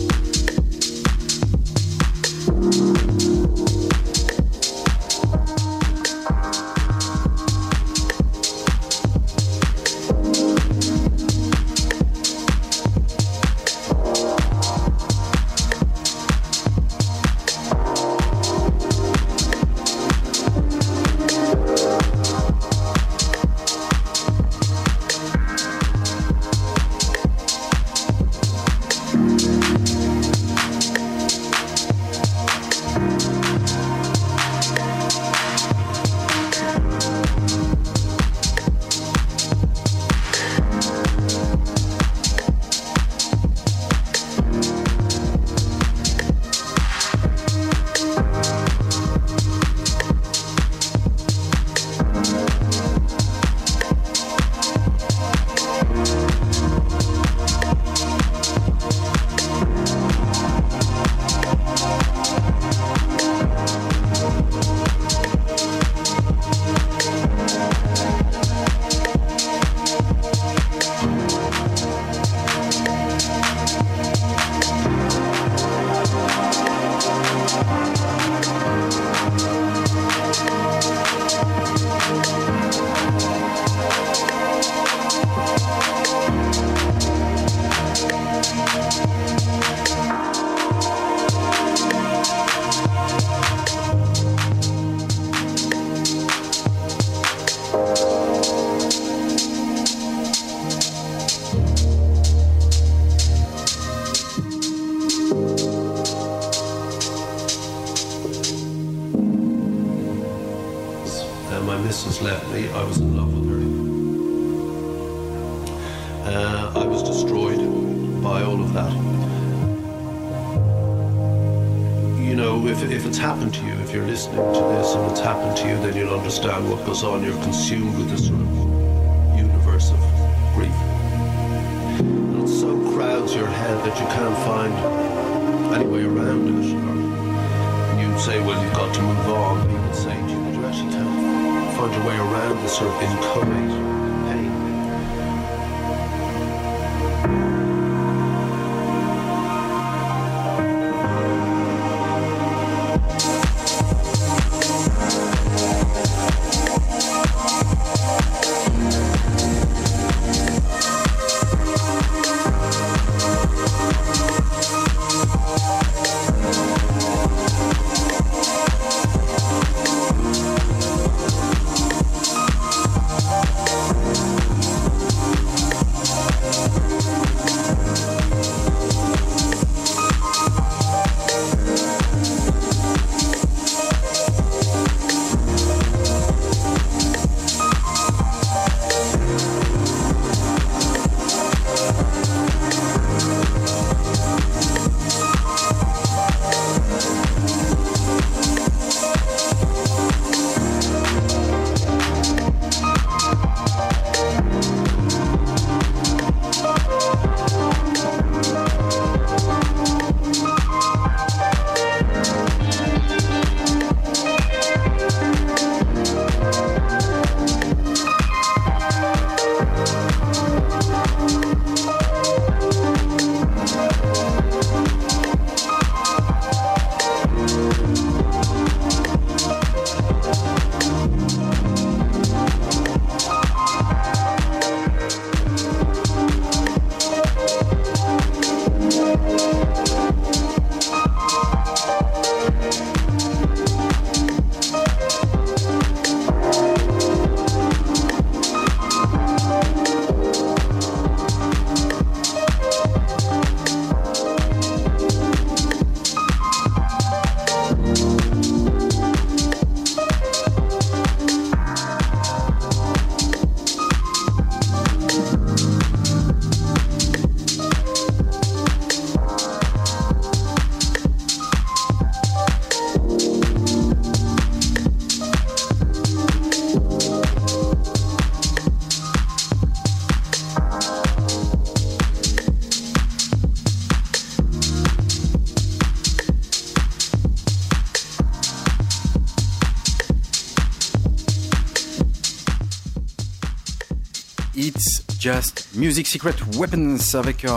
Music Secret Weapons avec euh,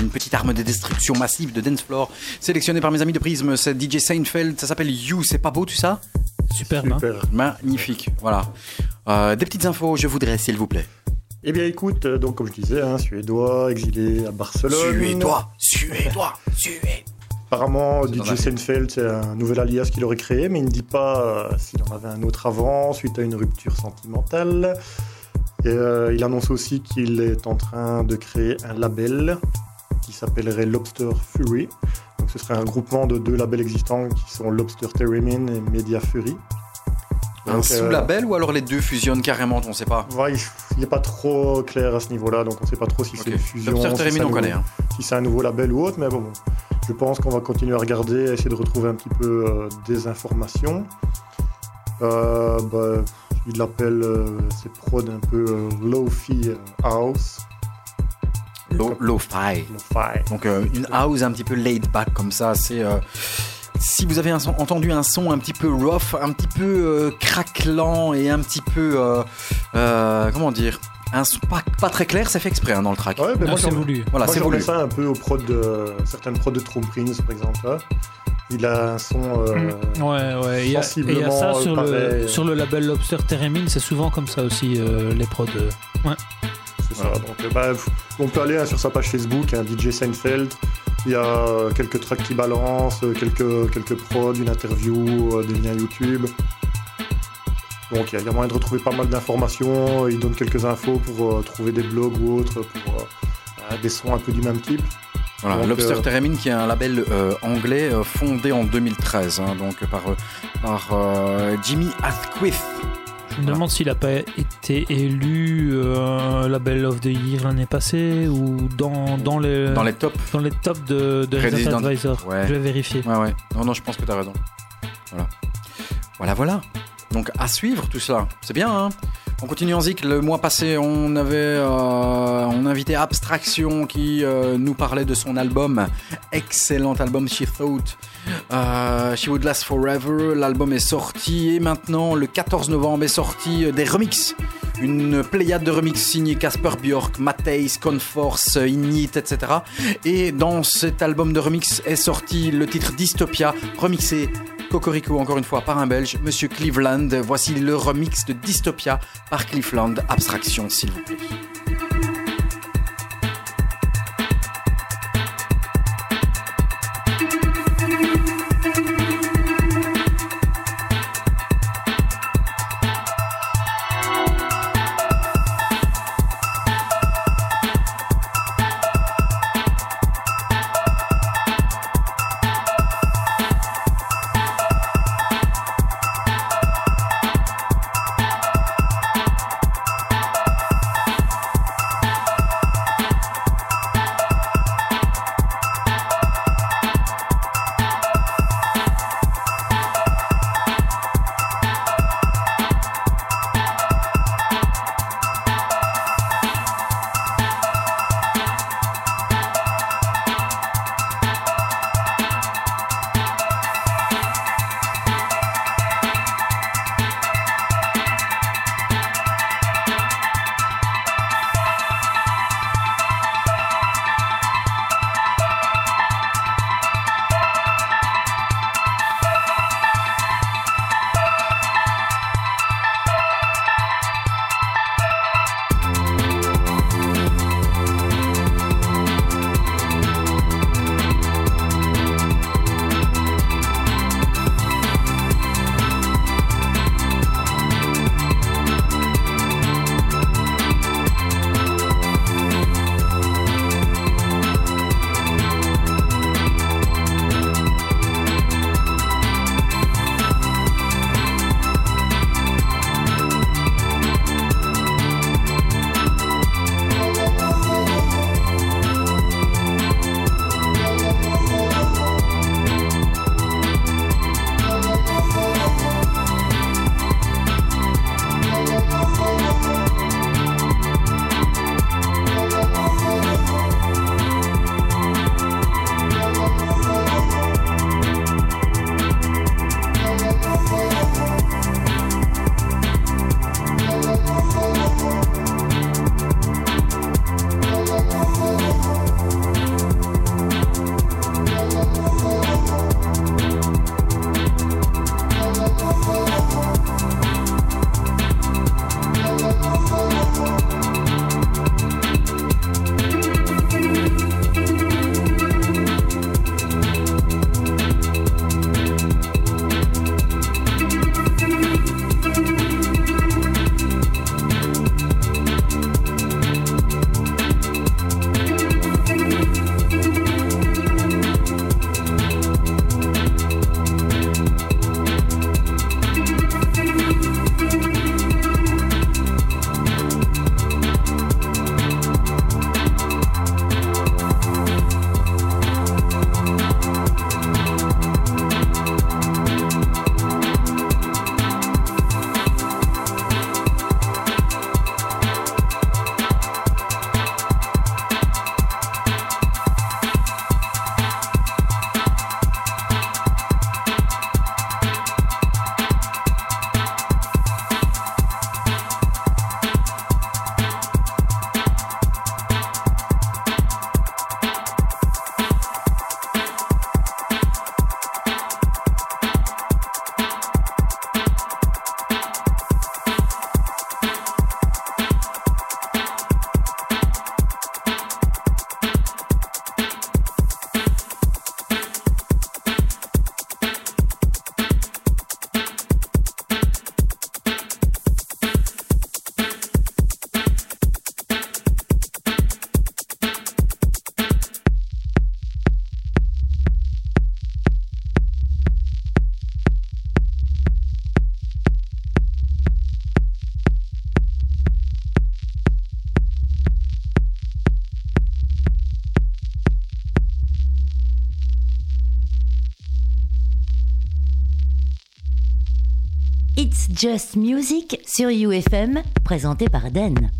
une petite arme de destruction massive de dance floor sélectionnée par mes amis de Prism. C'est DJ Seinfeld, ça s'appelle You, c'est pas beau tout ça Superbe. hein? Super. Magnifique, voilà. Euh, des petites infos, je voudrais, s'il vous plaît. Eh bien, écoute, euh, donc comme je disais, hein, suédois, exilé à Barcelone. Suédois, suédois, suédois. Apparemment, DJ. Seinfeld, c'est un nouvel alias qu'il aurait créé, mais il ne dit pas euh, s'il en avait un autre avant, suite à une rupture sentimentale. Et, euh, il annonce aussi qu'il est en train de créer un label qui s'appellerait Lobster Fury. Donc, ce serait un groupement de deux labels existants qui sont Lobster Theremin et Media Fury. Un euh, sous-label ou alors les deux fusionnent carrément, on sait pas. ouais, il n'est pas trop clair à ce niveau-là, donc on ne sait pas trop si c'est une fusion, Lobster si Theremin, un on connaît. hein. si c'est un nouveau label ou autre, mais bon, je pense qu'on va continuer à regarder, à essayer de retrouver un petit peu euh, des informations. Euh, bah, il l'appelle euh, ses prods un peu euh, low-fi euh, house. Low- Lo-fi. Lo-fi. Donc euh, une house un petit peu laid back comme ça, c'est euh, si vous avez un son- entendu un son un petit peu rough, un petit peu euh, craquelant et un petit peu euh, euh, comment dire, un son pas, pas très clair, c'est fait exprès hein, dans le track. Ouais, moi, c'est voulu. Voilà, c'est voulu. ça un peu aux prods de certaines prods de True Prince, par exemple. hein. Il a un son. euh, Ouais, ouais. Il y a, et il y a ça sensiblement, sur le, sur le label Lobster Theremin, c'est souvent comme ça aussi, euh, les prods. euh. C'est ça. Donc, bah, on peut aller hein, sur sa page Facebook, un DJ Seinfeld. Il y a euh, quelques tracks qui balancent, quelques, quelques prods, une interview, euh, des liens YouTube. Donc il y, a- moyen de retrouver pas mal d'informations. Il donne quelques infos pour euh, trouver des blogs ou autres pour des sons un peu du même type. Voilà, Donc, Lobster euh, Theremin qui est un label euh, anglais euh, fondé en 2013, hein, donc par, euh, par euh, Jimmy Asquith. Je me demande s'il n'a pas été élu euh, Label of the Year l'année passée ou dans, dans, les, Dans les tops. dans les tops de, de Resident- Advisor. Ouais. Je vais vérifier. Ouais, ouais. Non, non, je pense que tu as raison. Voilà. Voilà, voilà. Donc, à suivre tout cela. C'est bien, hein? On continue en zik. Le mois passé, on avait euh, on invitait Abstraction qui euh, nous parlait de son album. Excellent album, She Thought. Euh, She Would Last Forever. L'album est sorti et maintenant, le 14 novembre, est sorti des remixes. Une pléiade de remix signés Casper Bjork, Matthijs, Conforce, Ignit, etc. Et dans cet album de remix est sorti le titre Dystopia, remixé Cocorico encore une fois par un Belge, Monsieur Cleveland. Voici le remix de Dystopia par Cleveland. Abstraction, s'il vous plaît. Just Music sur UFM, présenté par Den.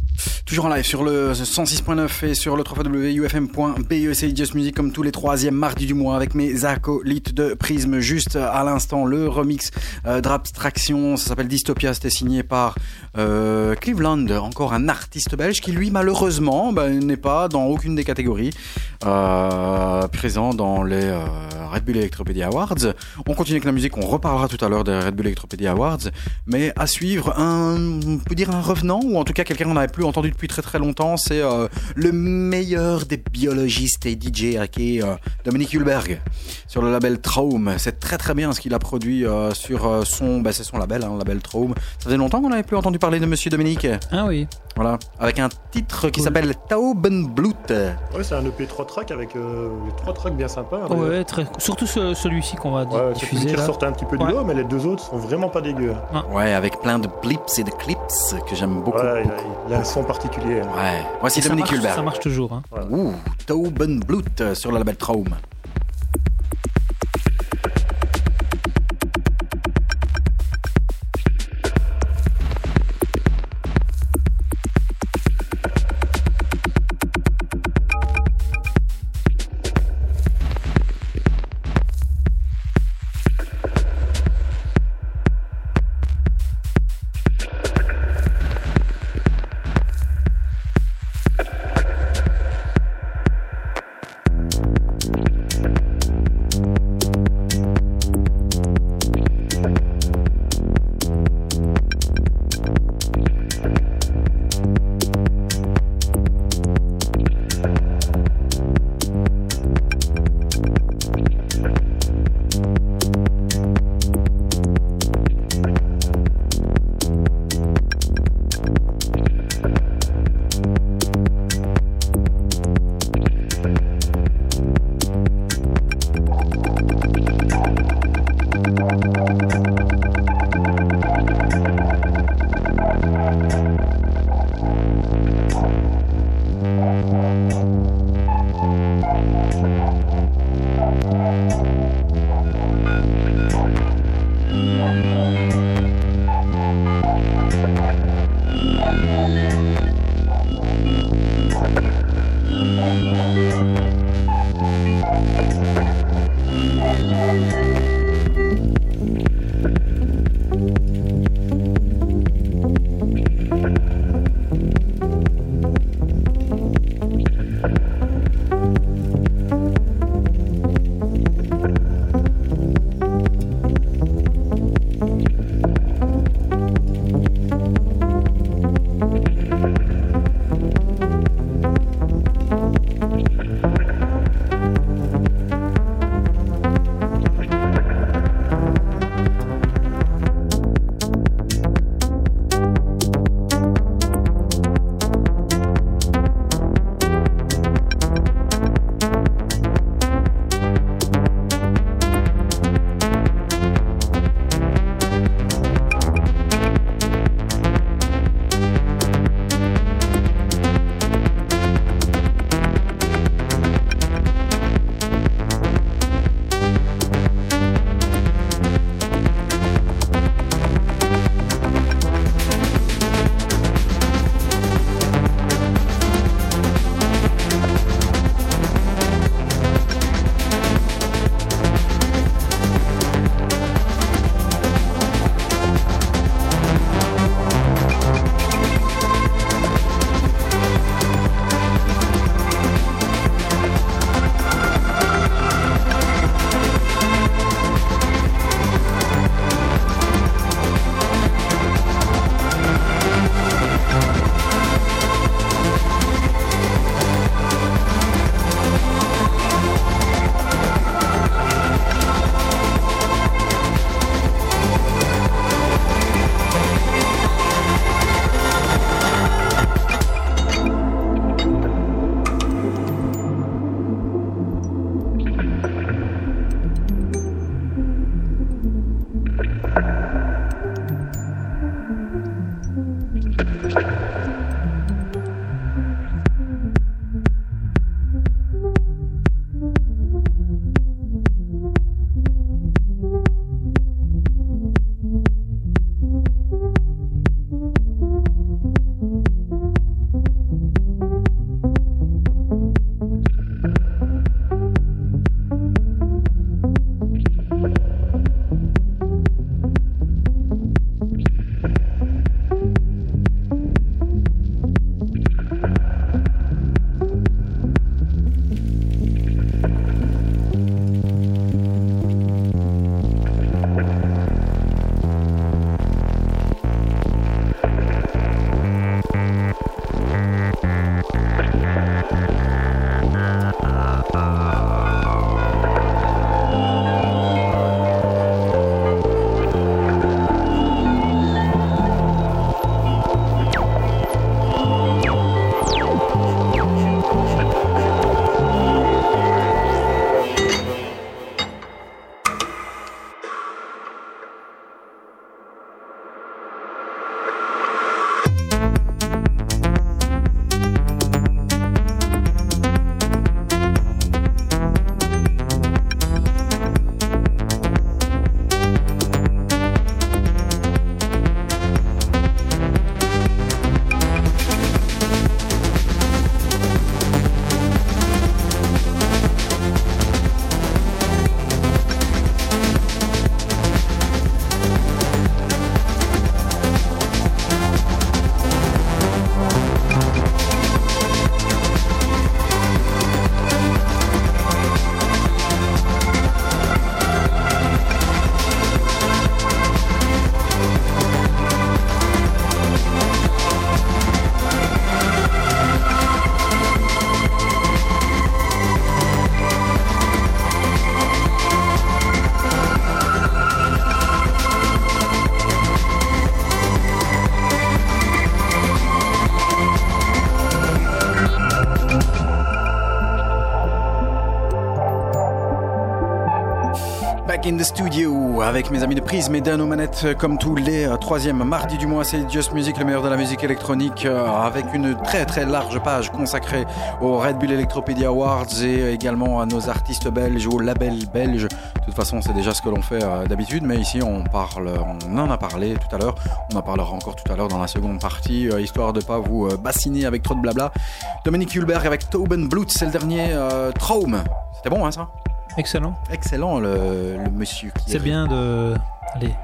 Toujours en live sur le 106.9 et sur le www.ufm.be, c'est Just Music comme tous les troisièmes mardis du mois avec mes acolytes de Prisme. Juste à l'instant, le remix euh, d'Abstraction, ça s'appelle Dystopia, c'était signé par euh, Cleveland, encore un artiste belge qui lui malheureusement bah, n'est pas dans aucune des catégories euh, présent dans les euh, Red Bull Electropedia Awards. On continue avec la musique, on reparlera tout à l'heure des Red Bull Electropedia Awards, mais à suivre un, on peut dire un revenant ou en tout cas quelqu'un qu'on n'avait plus entendu depuis très très longtemps, c'est euh, le meilleur des biologistes et DJ qui est euh, Dominique Hulberg sur le label Traum. C'est très très bien ce qu'il a produit euh, sur euh, son, bah, c'est son label, hein, le label Traum. Ça faisait longtemps qu'on n'avait plus entendu parler de Monsieur Dominique. Ah oui. Voilà, avec un titre qui s'appelle Taubenblut. Ouais, c'est un EP 3 tracks avec euh, trois tracks bien sympas. hein. Ouais, très... surtout ce- celui-ci qu'on va Ouais, c'est celui diffuser qui là. ressortait un petit peu du Ouais. lot, mais les deux autres sont vraiment pas dégueux. Ouais, avec plein de blips et de clips que j'aime beaucoup. Ouais, il a, il a un son particulier. hein. Ouais, voici Et Dominique Hulberg. ça marche toujours. hein. Ouh, Taubenblut euh, sur le label Traum. Avec mes amis de Prisme et Dan manettes euh, comme tous les euh, troisièmes mardis du mois. C'est Just Music, le meilleur de la musique électronique euh, avec une très très large page consacrée aux Red Bull Electropedia Awards et également à nos artistes belges, au label belge. De toute façon, c'est déjà ce que l'on fait d'habitude, mais ici on parle, on en a parlé tout à l'heure. On en parlera encore tout à l'heure dans la seconde partie, histoire de pas vous bassiner avec trop de blabla. Dominique Hulberg avec Tauben Blut, c'est le dernier Traum. C'était bon, hein, ça? Excellent. Excellent, le, le monsieur qui C'est est- bien de, allez,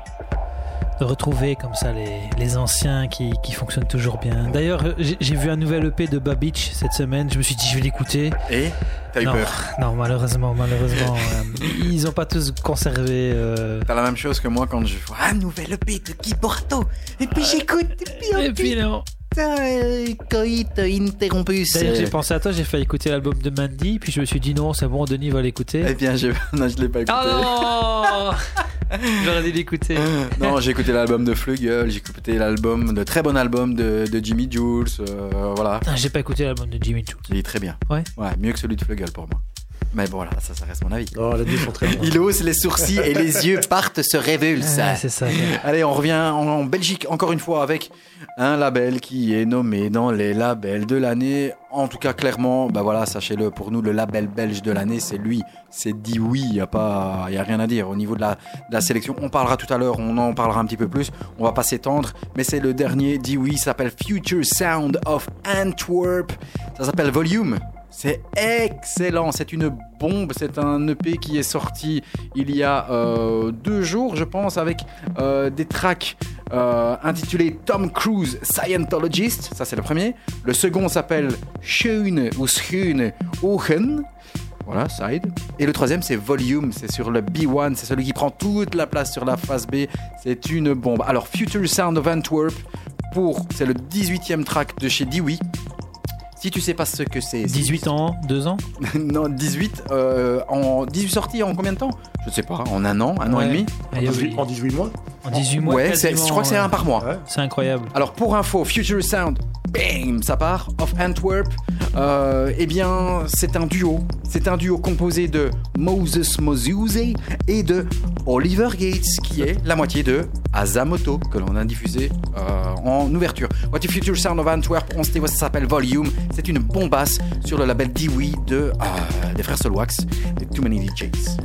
de retrouver comme ça les, les anciens qui, qui fonctionnent toujours bien. D'ailleurs, j'ai vu un nouvel EP de Babich cette semaine. Je me suis dit, je vais l'écouter. Et? T'as eu Non, peur? non, malheureusement, malheureusement, euh, ils ont pas tous conservé. euh, T'as la même chose que moi quand je vois un nouvel EP de Guy Porto. Et puis j'écoute, et puis Et puis non. Coït interrompus. D'ailleurs, j'ai pensé à toi, j'ai failli écouter l'album de Mandy, puis je me suis dit non, c'est bon, Denis va l'écouter. Eh bien, je, non, je l'ai pas écouté. Ah non J'aurais dû l'écouter. non, j'ai écouté l'album de Flugel, j'ai écouté l'album, de très bon album de, de Jimmy Jules, euh, voilà. J'ai pas écouté l'album de Jimmy Jules. Il est très bien. Ouais. Ouais, mieux que celui de Flugel pour moi. Mais bon, voilà, ça, ça reste mon avis. Oh, les deux sont très bien. Il hausse les sourcils et les yeux partent se révulsent. Ah, c'est ça. Allez, on revient en, en Belgique encore une fois avec un label qui est nommé dans les labels de l'année. En tout cas, clairement, bah voilà, sachez-le, pour nous, le label belge de l'année, c'est lui. C'est dit oui, il n'y a, pas- y a rien à dire. Au niveau de la, de la sélection, on parlera tout à l'heure, on en parlera un petit peu plus. On va pas s'étendre, mais c'est le dernier dit oui, ça s'appelle Future Sound of Antwerp. Ça s'appelle Volume. C'est excellent, c'est une bombe, c'est un EP qui est sorti il y a euh, deux jours, je pense, avec euh, des tracks euh, intitulés Tom Cruise Scientologist, ça c'est le premier. Le second s'appelle Schöne ou Schöne Ochen. Voilà, side. Et le troisième, c'est Volume, c'est sur le B1, c'est celui qui prend toute la place sur la face B. C'est une bombe. Alors, Future Sound of Antwerp, pour, c'est le 18e track de chez Dewey. Si tu sais pas ce que c'est. 18 ans, 2 ans non, 18. euh, en 18 sorties en combien de temps? Je sais pas, en un an, un an et demi? En il y a- 18, en 18 mois? En 18 mois Ouais, je crois que c'est un par mois. Ouais. C'est incroyable. Alors pour info, Future Sound, bam, ça part, of Antwerp. Euh, eh bien, c'est un duo. C'est un duo composé de Moses Mozuse et de Oliver Gates, qui est la moitié de Azamoto, que l'on a diffusé euh, en ouverture. What the Future Sound of Antwerp, on sait ça s'appelle Volume. C'est une bombasse sur le label Dewey de, euh, des frères Solwax, des Too Many DJs.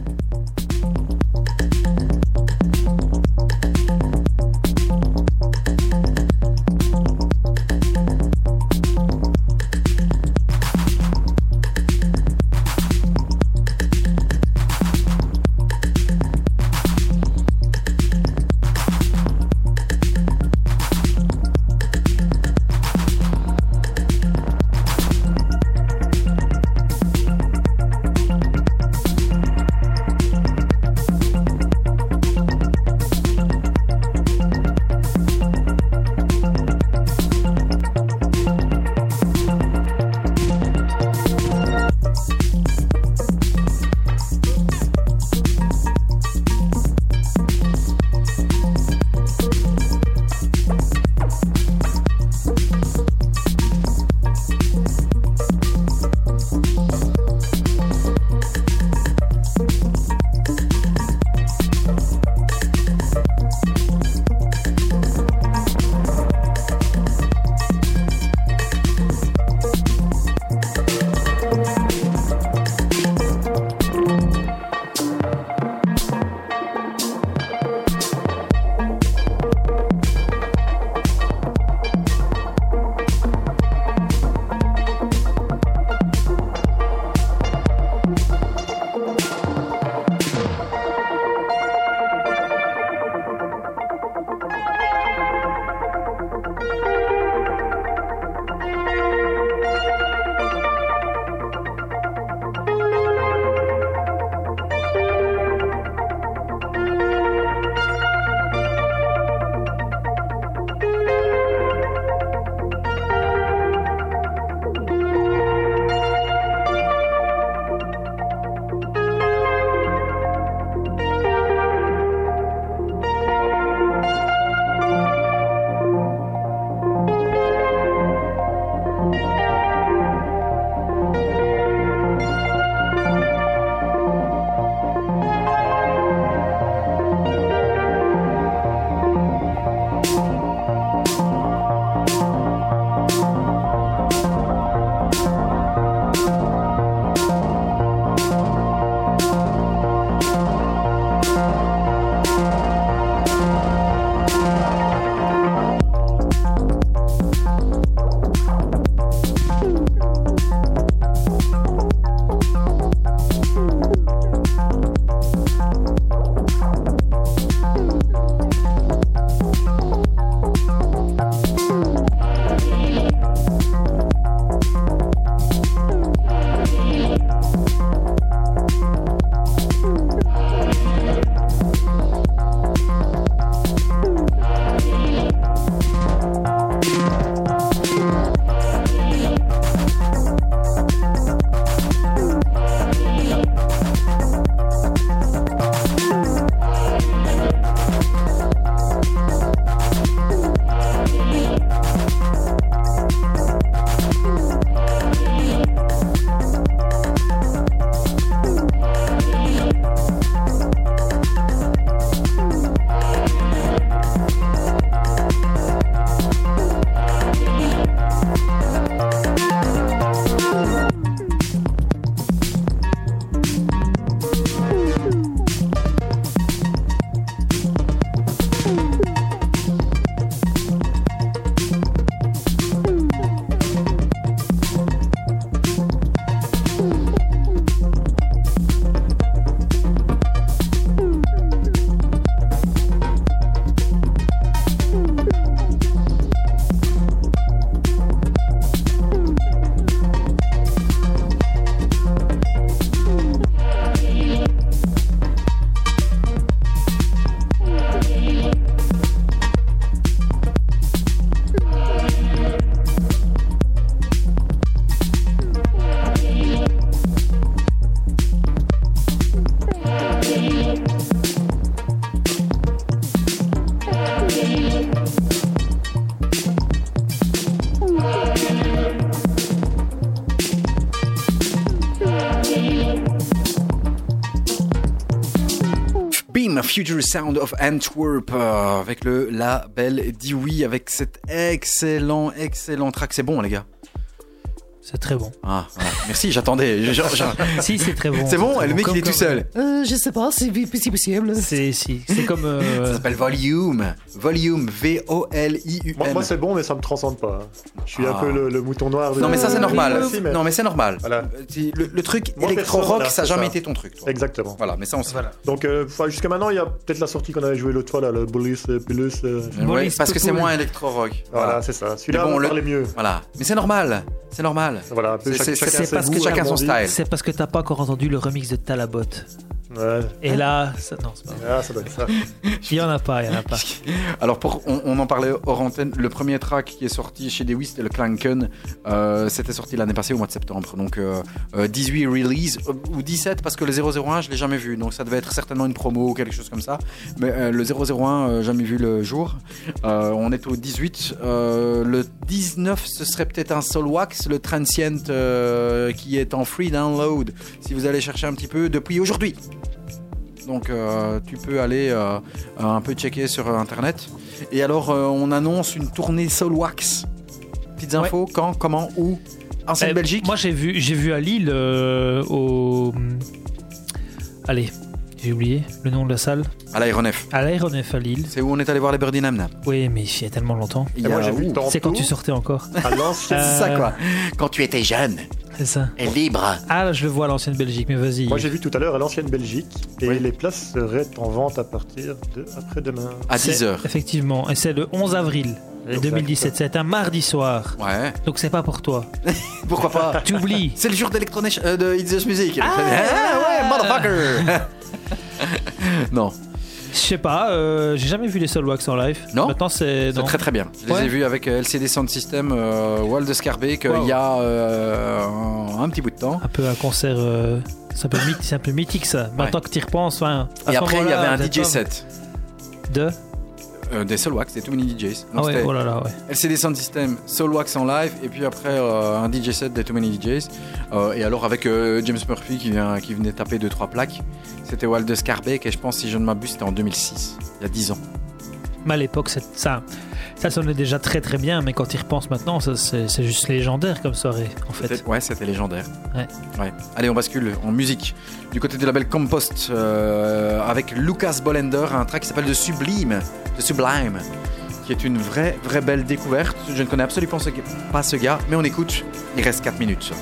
Sound of Antwerp euh, avec le label Dewey avec cet excellent, excellent track. C'est bon, les gars? C'est très bon. Ah, voilà. Merci, j'attendais. Si, c'est très bon. C'est bon, le mec Comme- il est tout seul. Euh, je sais pas, c'est possible. C'est si, c'est comme. Ça euh, s'appelle Volume. Volume, V-O-L-I-U-M. Moi, moi, c'est bon, mais ça me transcende pas. Je suis Ah. un peu le, le mouton noir. Non mais ça c'est normal. Non mais c'est normal. Voilà. Euh, Le, le truc électro-rock, ça n'a jamais ça. été ton truc. toi. Exactement. Voilà, mais ça on sait. Voilà. Donc, euh, jusqu'à maintenant, il y a peut-être la sortie qu'on avait joué l'autre fois, là, le Ouais, Boris parce que c'est moins électro-rock. Voilà, c'est ça. Celui-là, on le- parlait mieux. Voilà. Mais c'est normal. C'est normal. Voilà, C'est- parce que chacun son style. C'est parce que t'as pas encore entendu le remix de Talabot. Ouais. Et là, ça, non, c'est pas vrai. Ah, ça doit être ça. Il y en a pas, il y en a pas. Alors pour, on, on en parlait hors antenne. Le premier track qui est sorti chez Dewey, c'était le Clanken. Euh, c'était sorti l'année passée au mois de septembre. Donc euh, euh, 18 release euh, ou 17 parce que le 001 je l'ai jamais vu. Donc ça devait être certainement une promo ou quelque chose comme ça. Mais euh, le 001 euh, jamais vu le jour. Euh, on est au 18. Euh, le 19 ce serait peut-être un Soul Wax, le Transient euh, qui est en free download. Si vous allez chercher un petit peu depuis aujourd'hui. Donc euh, tu peux aller euh, un peu checker sur internet. Et alors euh, on annonce une tournée Soul Wax. Petites infos, quand, comment, où? En Belgique Moi, j'ai vu, j'ai vu à Lille au. Allez, j'ai oublié le nom de la salle. À l'aéronef. À l'aéronef à Lille. C'est où on est allé voir les Birdie. Oui, mais il y a tellement longtemps. Il Et y a moi, j'ai vu C'est quand tu sortais encore. à l'ancienne. C'est ça Euh, quoi. Quand tu étais jeune C'est ça. et libre. Ah, là, je le vois à l'ancienne Belgique, mais vas-y. Moi, j'ai vu tout à l'heure à l'ancienne Belgique et Oui. les places seraient en vente à partir de après-demain. À C'est- 10h. Effectivement, et c'est le 11 avril Exact. 2017. C'est un mardi soir. Ouais. Donc c'est pas pour toi. Pourquoi pas? Tu oublies. C'est le jour d'Electronation euh, de It's Just Music. Ah. ouais, motherfucker Non, Je sais pas, euh, j'ai jamais vu les Soulwax en live. Non Maintenant c'est. très très bien. Je les ai vus avec euh, LCD Sound System, euh, Wall de Scarbeck, euh, Wow. il y a euh, un, un petit bout de temps. Un peu un concert. c'est un, peu un mythique ça. Maintenant que tu y repenses. enfin, à Et ce après, il y avait un DJ set. De Euh, des Soulwax, des Too Many DJs. Ah ouais, oh là là, ouais. LCD Sound System, Soulwax en live, et puis après euh, un DJ set des Too Many DJs. Euh, et alors avec euh, James Murphy qui, vient, qui venait taper 2-3 plaques. C'était Walder Scarbeck, et je pense, si je ne m'abuse, c'était en 2006, il y a 10 ans. Mais à l'époque, ça, ça sonnait déjà très très bien, mais quand tu y repenses maintenant, ça, c'est juste légendaire comme soirée, en fait. Ouais, c'était légendaire. Ouais. Ouais. Allez, on bascule en musique. Du côté du label Compost, euh, avec Lucas Bolender, un track qui s'appelle The Sublime, The Sublime, qui est une vraie, vraie belle découverte. Je ne connais absolument pas ce gars, mais on écoute. Il reste 4 minutes.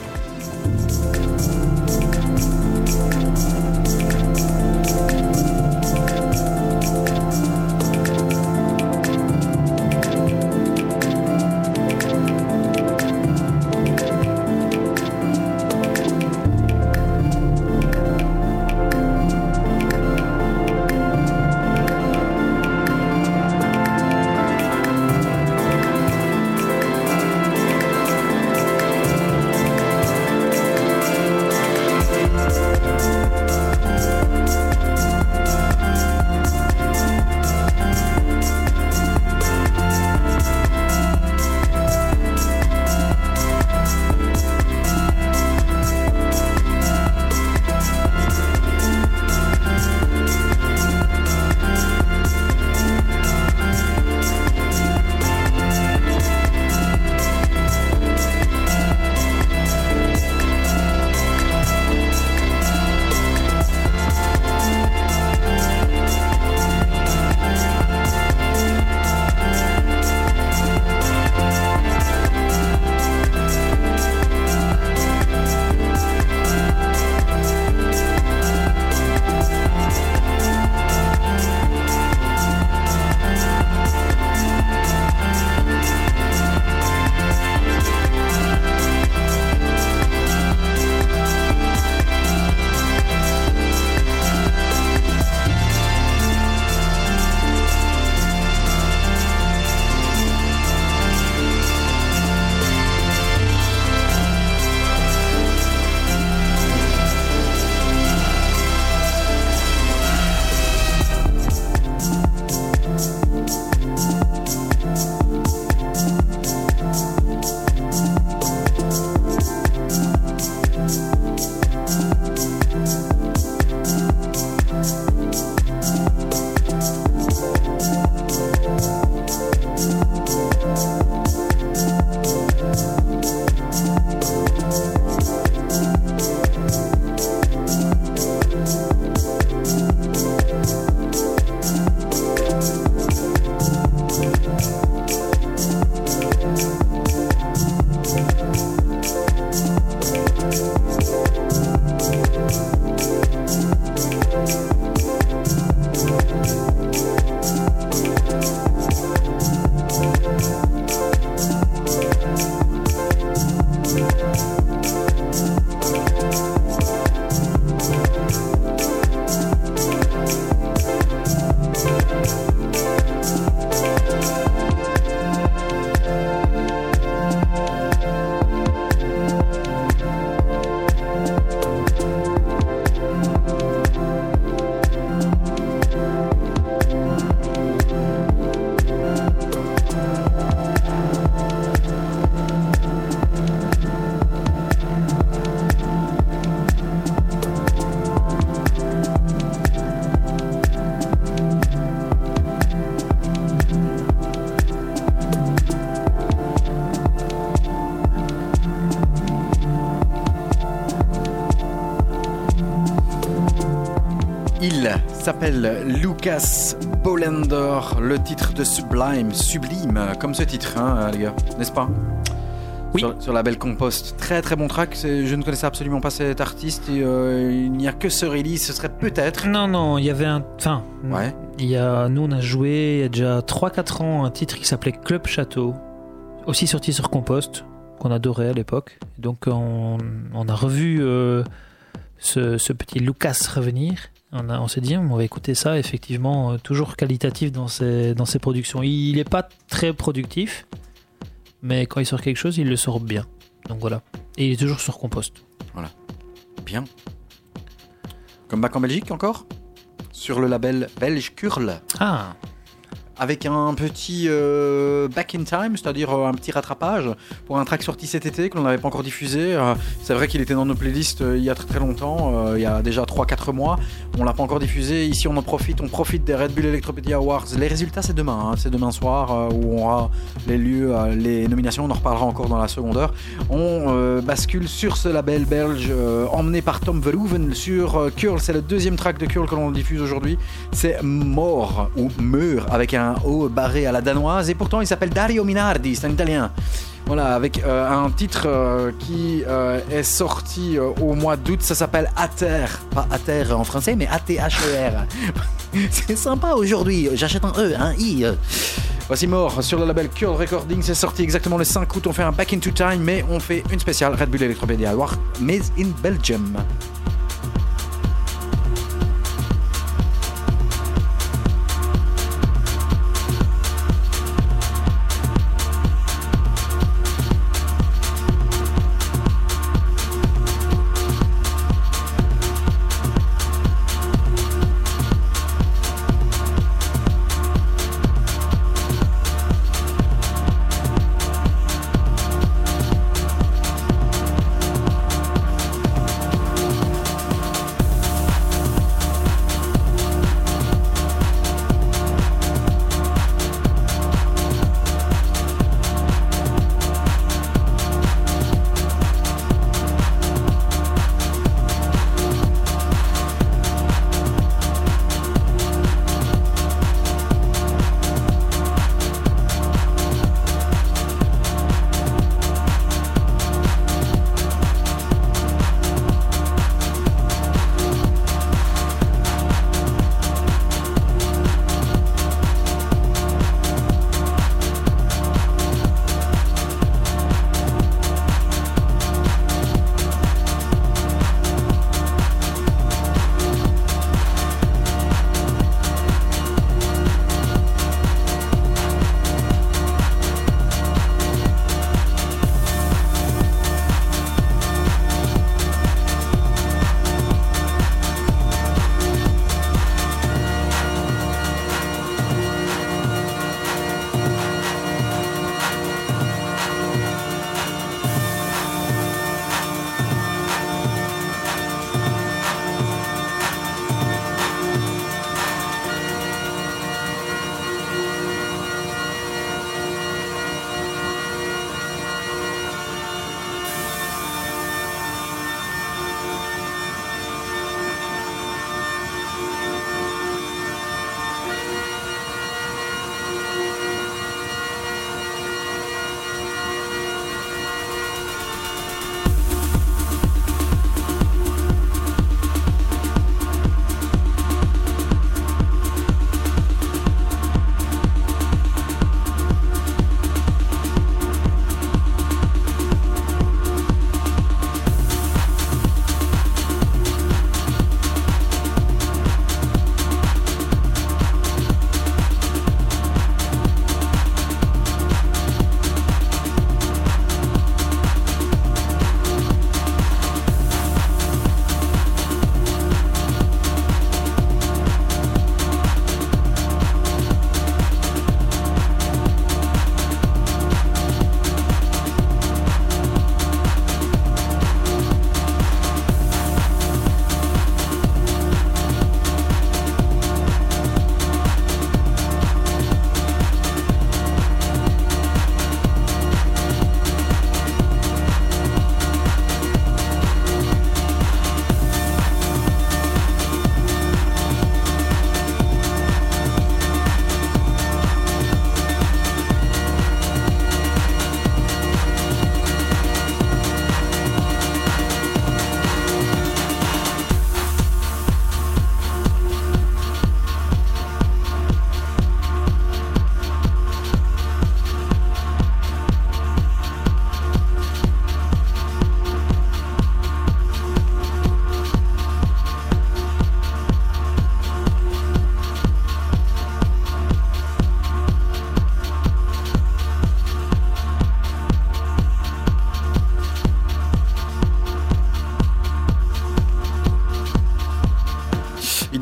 S'appelle Lucas Bolender, le titre de Sublime, sublime, comme ce titre, hein, les gars, n'est-ce pas? Oui. Sur, sur la belle Compost. Très très bon track. Je ne connaissais absolument pas cet artiste et euh, il n'y a que ce release. Ce serait peut-être. Non, non, il y avait un. Enfin, Ouais. il y a, nous, on a joué il y a déjà 3-4 ans un titre qui s'appelait Club Château, aussi sorti sur Compost, qu'on adorait à l'époque. Donc, on, on a revu euh, ce, ce petit Lucas revenir. On, a- on s'est dit, on va écouter ça, effectivement, euh, toujours qualitatif dans ses, dans ses productions. Il n'est pas très productif, mais quand il sort quelque chose, il le sort bien. Donc voilà. Et il est toujours sur Compost. Bien. Comme back en Belgique encore? Sur le label belge Curl. Ah, avec un petit euh, back in time, c'est-à-dire euh, un petit rattrapage pour un track sorti cet été que l'on n'avait pas encore diffusé. Euh, c'est vrai qu'il était dans nos playlists il y a très très longtemps, il y a déjà 3-4 mois. On l'a pas encore diffusé. Ici, on en profite, on profite des Red Bull Electropedia Awards. Les résultats, c'est demain, hein. c'est demain soir où on aura les lieux, les nominations. On en reparlera encore dans la seconde heure. On bascule sur ce label belge emmené par Tom Verhoeven sur Curl. C'est le deuxième track de Curl que l'on diffuse aujourd'hui. C'est Mort ou Meur avec un O barré à la danoise. Et pourtant, il s'appelle Dario Minardi, c'est un italien. Voilà, avec euh, un titre euh, qui euh, est sorti au mois d'août. Ça s'appelle Ater. Pas Ater en français, mais A-T-H-E-R. c'est sympa aujourd'hui. J'achète un E, un I. Voici mort sur le label Curl Recording. C'est sorti exactement le 5 août. On fait un Back into Time, mais on fait une spéciale Red Bull Electropedia Award, Made in Belgium.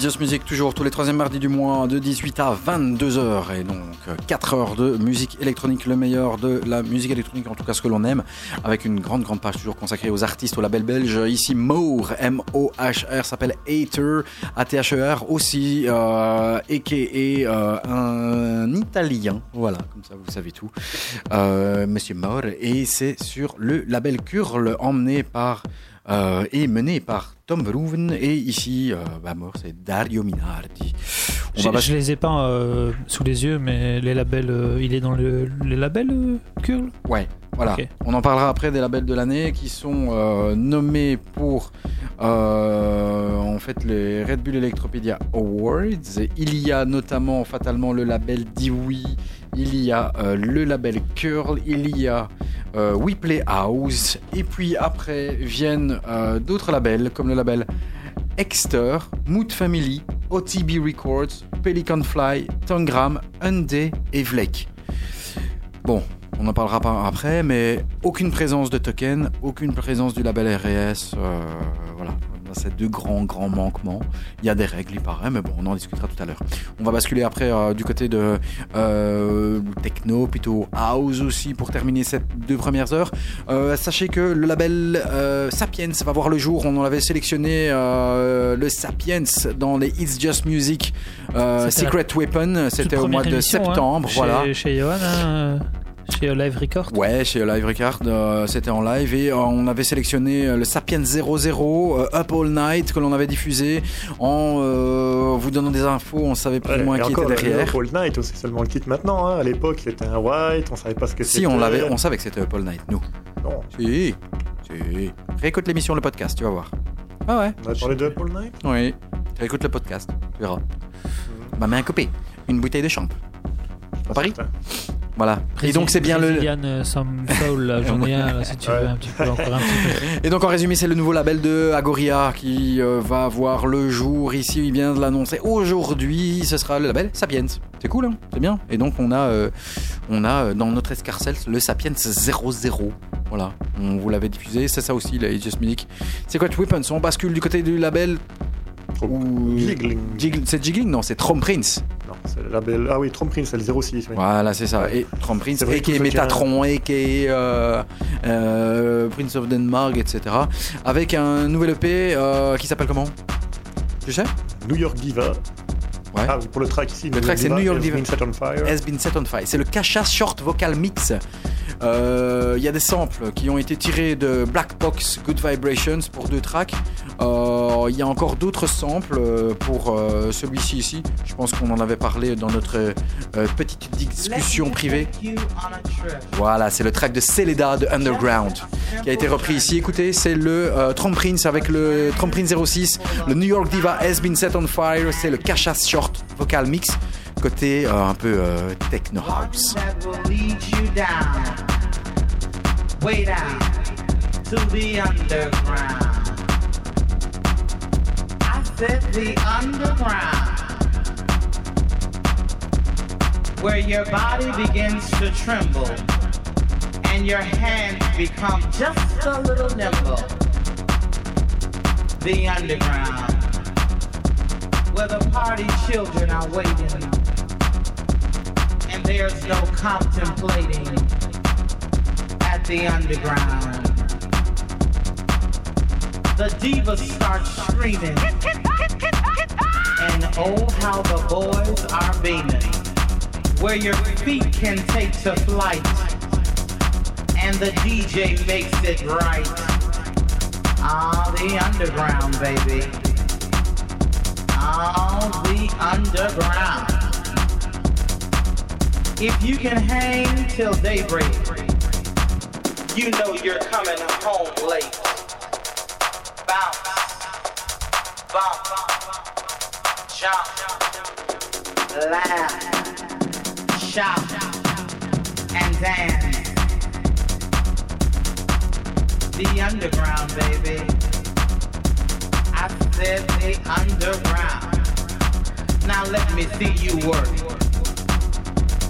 Just Music, toujours tous les troisièmes mardis du mois, de 18 à 22h. Et donc, 4 heures de musique électronique, le meilleur de la musique électronique, en tout cas ce que l'on aime, avec une grande, grande page toujours consacrée aux artistes, au label belge. Ici, Moore, M-O-H-R, s'appelle Hater, A-T-H-E-R, aussi, euh, a.k.a. euh, un Italien. Voilà, comme ça, vous savez tout. Euh, Monsieur Moore. Et c'est sur le label Curl, emmené par euh, et mené par Tom Verhoeven. Et ici, euh, bah, mort, c'est Dario Minardi. Je, va je les ai pas euh, sous les yeux, mais les labels, euh, il est dans le, les labels Curl Ouais, voilà. On en parlera après des labels de l'année qui sont euh, nommés pour euh, en fait les Red Bull Electropedia Awards. Il y a notamment fatalement le label Dewey, il y a euh, le label Curl, il y a euh, We Play House, et puis après viennent euh, d'autres labels comme le label Exter, Mood Family, OTB Records, Pelican Fly, Tangram, Hyundai et Vlek. Bon, on en parlera pas après, mais aucune présence de token, aucune présence du label RS. voilà, c'est deux grands, grands manquements. Il y a des règles, il paraît, mais bon, on en discutera tout à l'heure. On va basculer après euh, du côté de euh, techno, plutôt house aussi, pour terminer ces deux premières heures. Euh, sachez que le label Sapiens va voir le jour. On en avait sélectionné le Sapiens dans les It's Just Music la Secret Weapon. C'était au mois de hein, septembre. chez, voilà. Chez Johan, hein, euh, chez Live Record? Ouais, chez Live Record, euh, c'était en live et euh, on avait sélectionné euh, le Sapiens 00 euh, Up All Night que l'on avait diffusé en euh, vous donnant des infos, on savait plus Ouais, ou moins qui encore, était derrière. le All Night, c'est seulement le kit maintenant. hein. À l'époque, c'était un white, on savait pas ce que c'était. Si, on l'avait, on savait que c'était Up All Night, nous. Non, Si, si. Réécoute l'émission, le podcast, tu vas voir. Ah ouais, on a parlé de All Night? Oui. Réécoute le podcast, tu verras. Ma main coupée, une bouteille de champ. À Paris? certain. Voilà. Et donc c'est bien le. Brazilian Some Soul, là, j'en ai un, là, si tu veux, Ouais. un petit peu, encore un petit peu. Et donc en résumé, c'est le nouveau label de Agoria qui euh, va voir le jour ici. Il vient de l'annoncer aujourd'hui. Ce sera le label Sapiens. C'est cool, hein c'est bien. Et donc on a, euh, on a euh, dans notre escarcelle le Sapiens 00. Voilà, on vous l'avait diffusé. C'est ça aussi, la Just Music. C'est quoi Weapons On bascule du côté du label. Ou... Jiggling. C'est Jiggling Non, c'est Trom Prince. Non, c'est le label. Ah oui, Trump Prince, c'est le 06. oui. Voilà, c'est ça. Et Trom Prince, et qui est qui Metatron, et qui est euh, euh, Prince of Denmark, etc. Avec un nouvel EP euh, qui s'appelle comment? Tu sais? New York Diva. Ouais. Ah oui, pour le track ici. Le track, c'est New York has Diva. been set on fire. Has been set on fire. C'est le Kasha Short Vocal Mix. Euh, Il y a des samples qui ont été tirés de Black Box Good Vibrations pour deux tracks. Euh, Il y a encore d'autres samples euh, pour euh, celui-ci ici. Je pense qu'on en avait parlé dans notre euh, petite discussion privée. Voilà, c'est le track de Celeda de Underground qui a été repris ici. Écoutez, c'est le euh, Trump Prince avec le Trump Prince 06, le New York Diva Has Been Set on Fire, c'est le Kasha Short Vocal Mix, côté euh, un peu euh, techno house. the underground. Where your body begins to tremble and your hands become just a little nimble. The underground, where the party children are waiting there's no contemplating at the underground. The divas start screaming, and oh, how the boys are beaming. Where your feet can take to flight, and the DJ makes it right. Ah, the underground, baby. Ah, the underground. If you can hang till daybreak, you know you're coming home late. Bounce, bump, jump, laugh, shout, and dance. The underground, baby. I said the underground. Now let me see you work.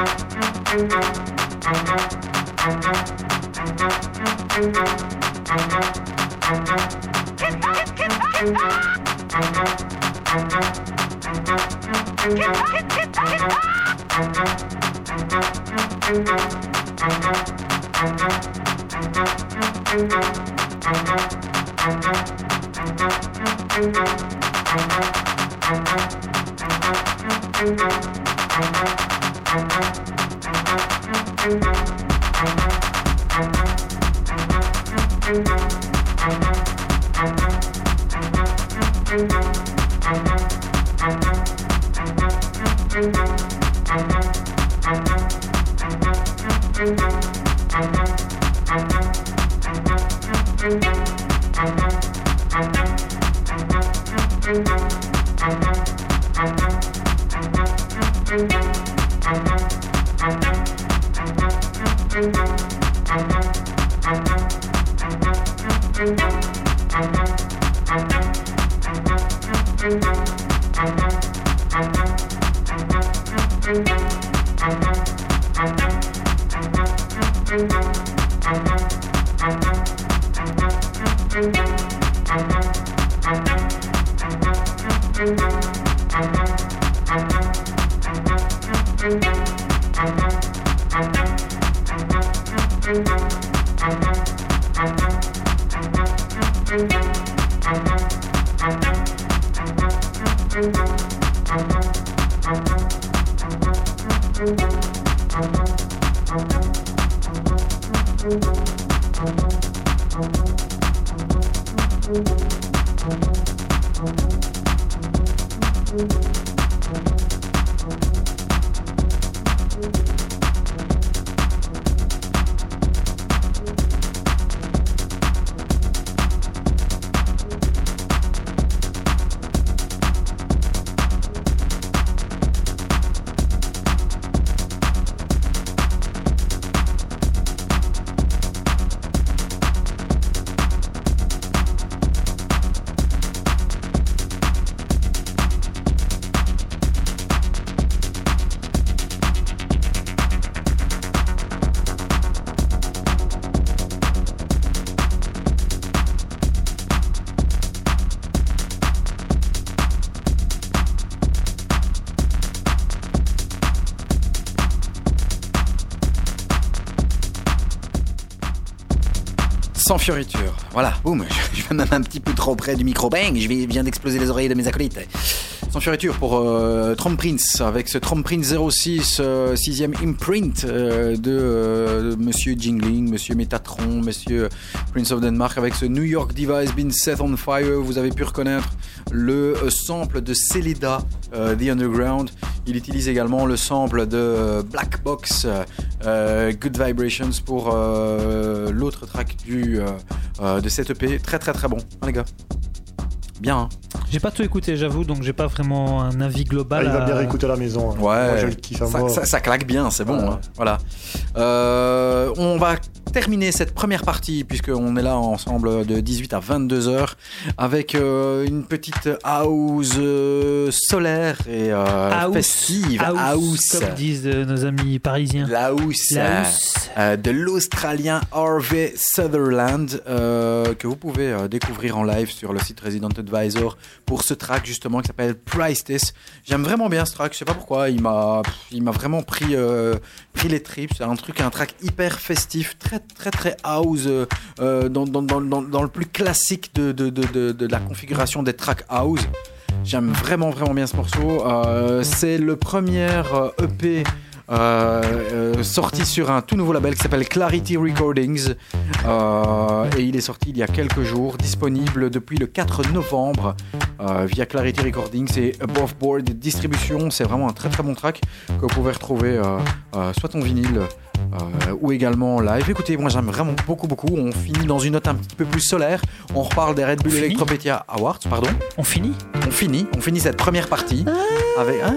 on, ah, fioriture. Voilà, boum, je, vais même un petit peu trop près du micro bang, je viens d'exploser les oreilles de mes acolytes. Sans fioriture pour euh, Trump Prince, avec ce Trump Prince 06, euh, sixième imprint euh, de, euh, de Monsieur Jingling, Monsieur Metatron, Monsieur Prince of Denmark, avec ce New York Device Been Set on Fire. Vous avez pu reconnaître le sample de Celeda, The Underground. Il utilise également le sample de Black Box, Good Vibrations pour l'autre du, euh, euh, de cette EP. Très très très bon, hein, les gars. Bien. hein. J'ai pas tout écouté, j'avoue, donc j'ai pas vraiment un avis Ah, global. il va à- bien réécouter à la maison. hein. Moi, je le kiffe à ça, ça- ça claque bien, c'est bon. Ouais. hein. Voilà. Terminer cette première partie, puisqu'on est là ensemble de 18 à 22 heures, avec euh, une petite house euh, solaire et euh, House. festive. House, House. comme disent euh, nos amis parisiens. La house, La euh, house. de l'Australien Harvey Sutherland, que vous pouvez découvrir en live sur le site residentadvisor.be. pour ce track justement qui s'appelle Price This. J'aime vraiment bien ce track, je sais pas pourquoi, il m'a il m'a vraiment pris pris les tripes, c'est un truc un track hyper festif, très très très house euh, euh, dans, le plus classique de, la configuration des tracks house. J'aime vraiment vraiment bien ce morceau. Euh, c'est le premier EP euh, sorti sur un tout nouveau label qui s'appelle Clarity Recordings et il est sorti il y a quelques jours, disponible depuis le 4 novembre via Clarity Recordings et Above Board Distribution. C'est vraiment un très très bon track que vous pouvez retrouver soit en vinyle euh, ou également en live. Écoutez, moi j'aime vraiment beaucoup beaucoup. On finit dans une note un petit peu plus solaire. On reparle des Red Bull Electropedia Awards, pardon. On finit On finit, on finit cette première partie avec. Ah,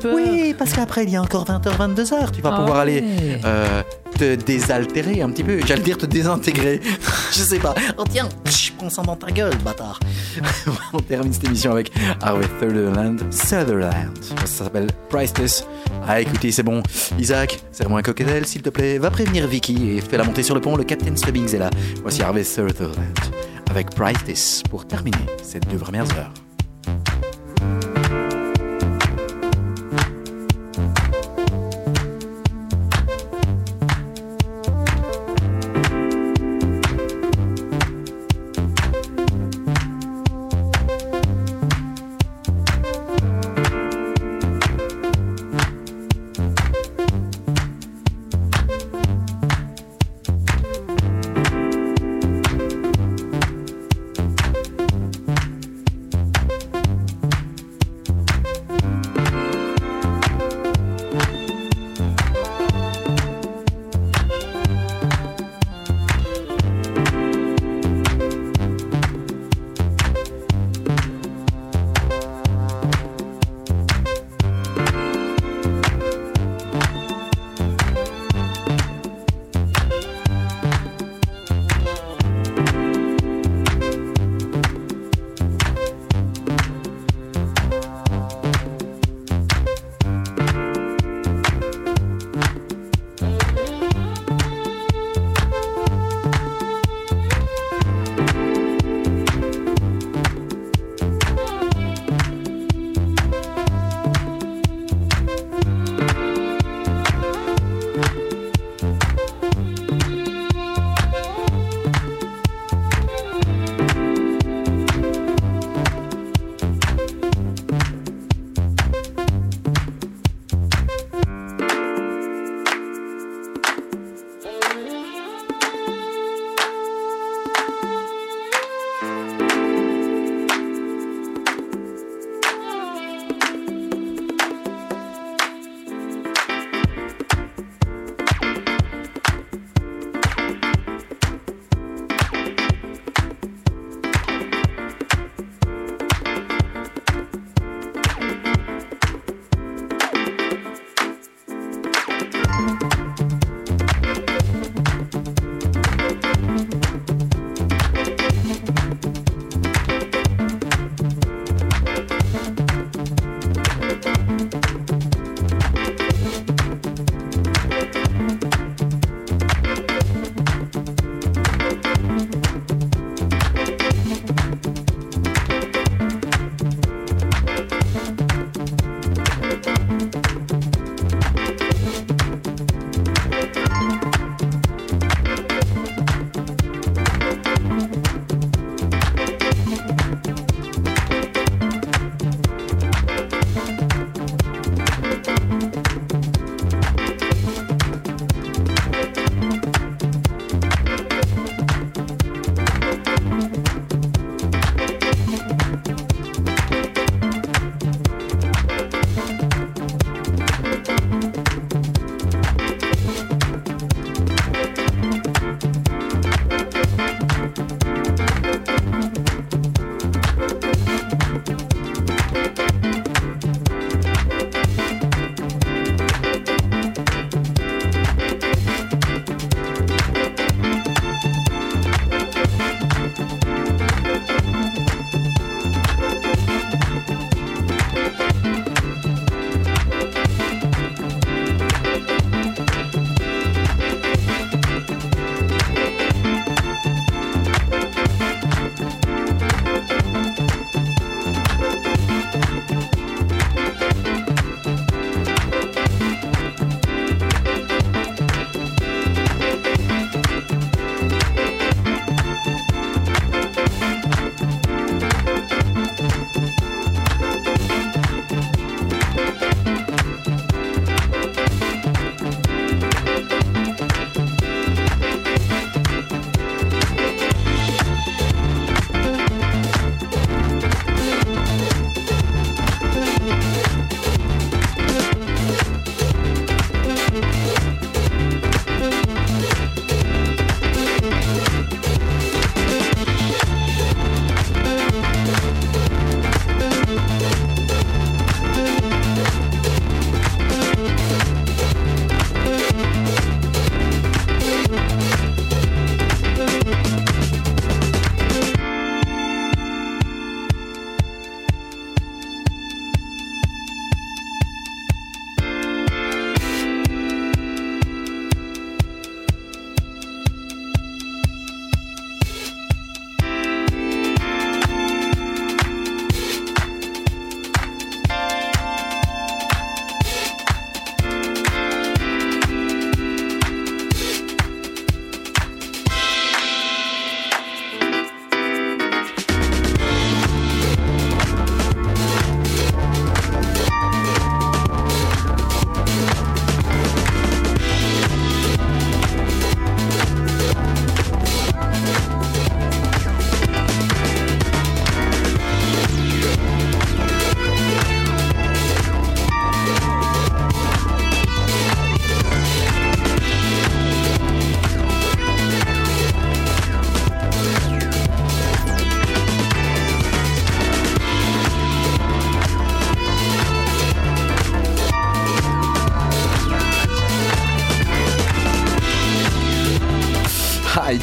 peur. Oui, parce qu'après il y a encore 20h, 22h. Tu vas pouvoir Ah aller ouais. euh, te désaltérer un petit peu. J'allais dire te désintégrer. Je sais pas. Oh tiens, psh, prends ça dans ta gueule, bâtard. on termine cette émission avec Harvey Sutherland. Sutherland. Ça s'appelle Priceless. Ah, écoutez, c'est bon. Isaac, serre-moi un cocktail, s'il te plaît. Va prévenir Vicky et fais-la monter sur le pont. Le Captain Stubbings est là. Voici Harvey Sutherland avec Priceless pour terminer ces deux premières heures.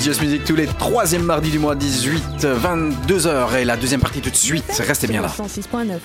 Just Music tous les troisièmes mardis du mois 18, 22h et la deuxième partie tout de suite. Restez bien là. 106.9.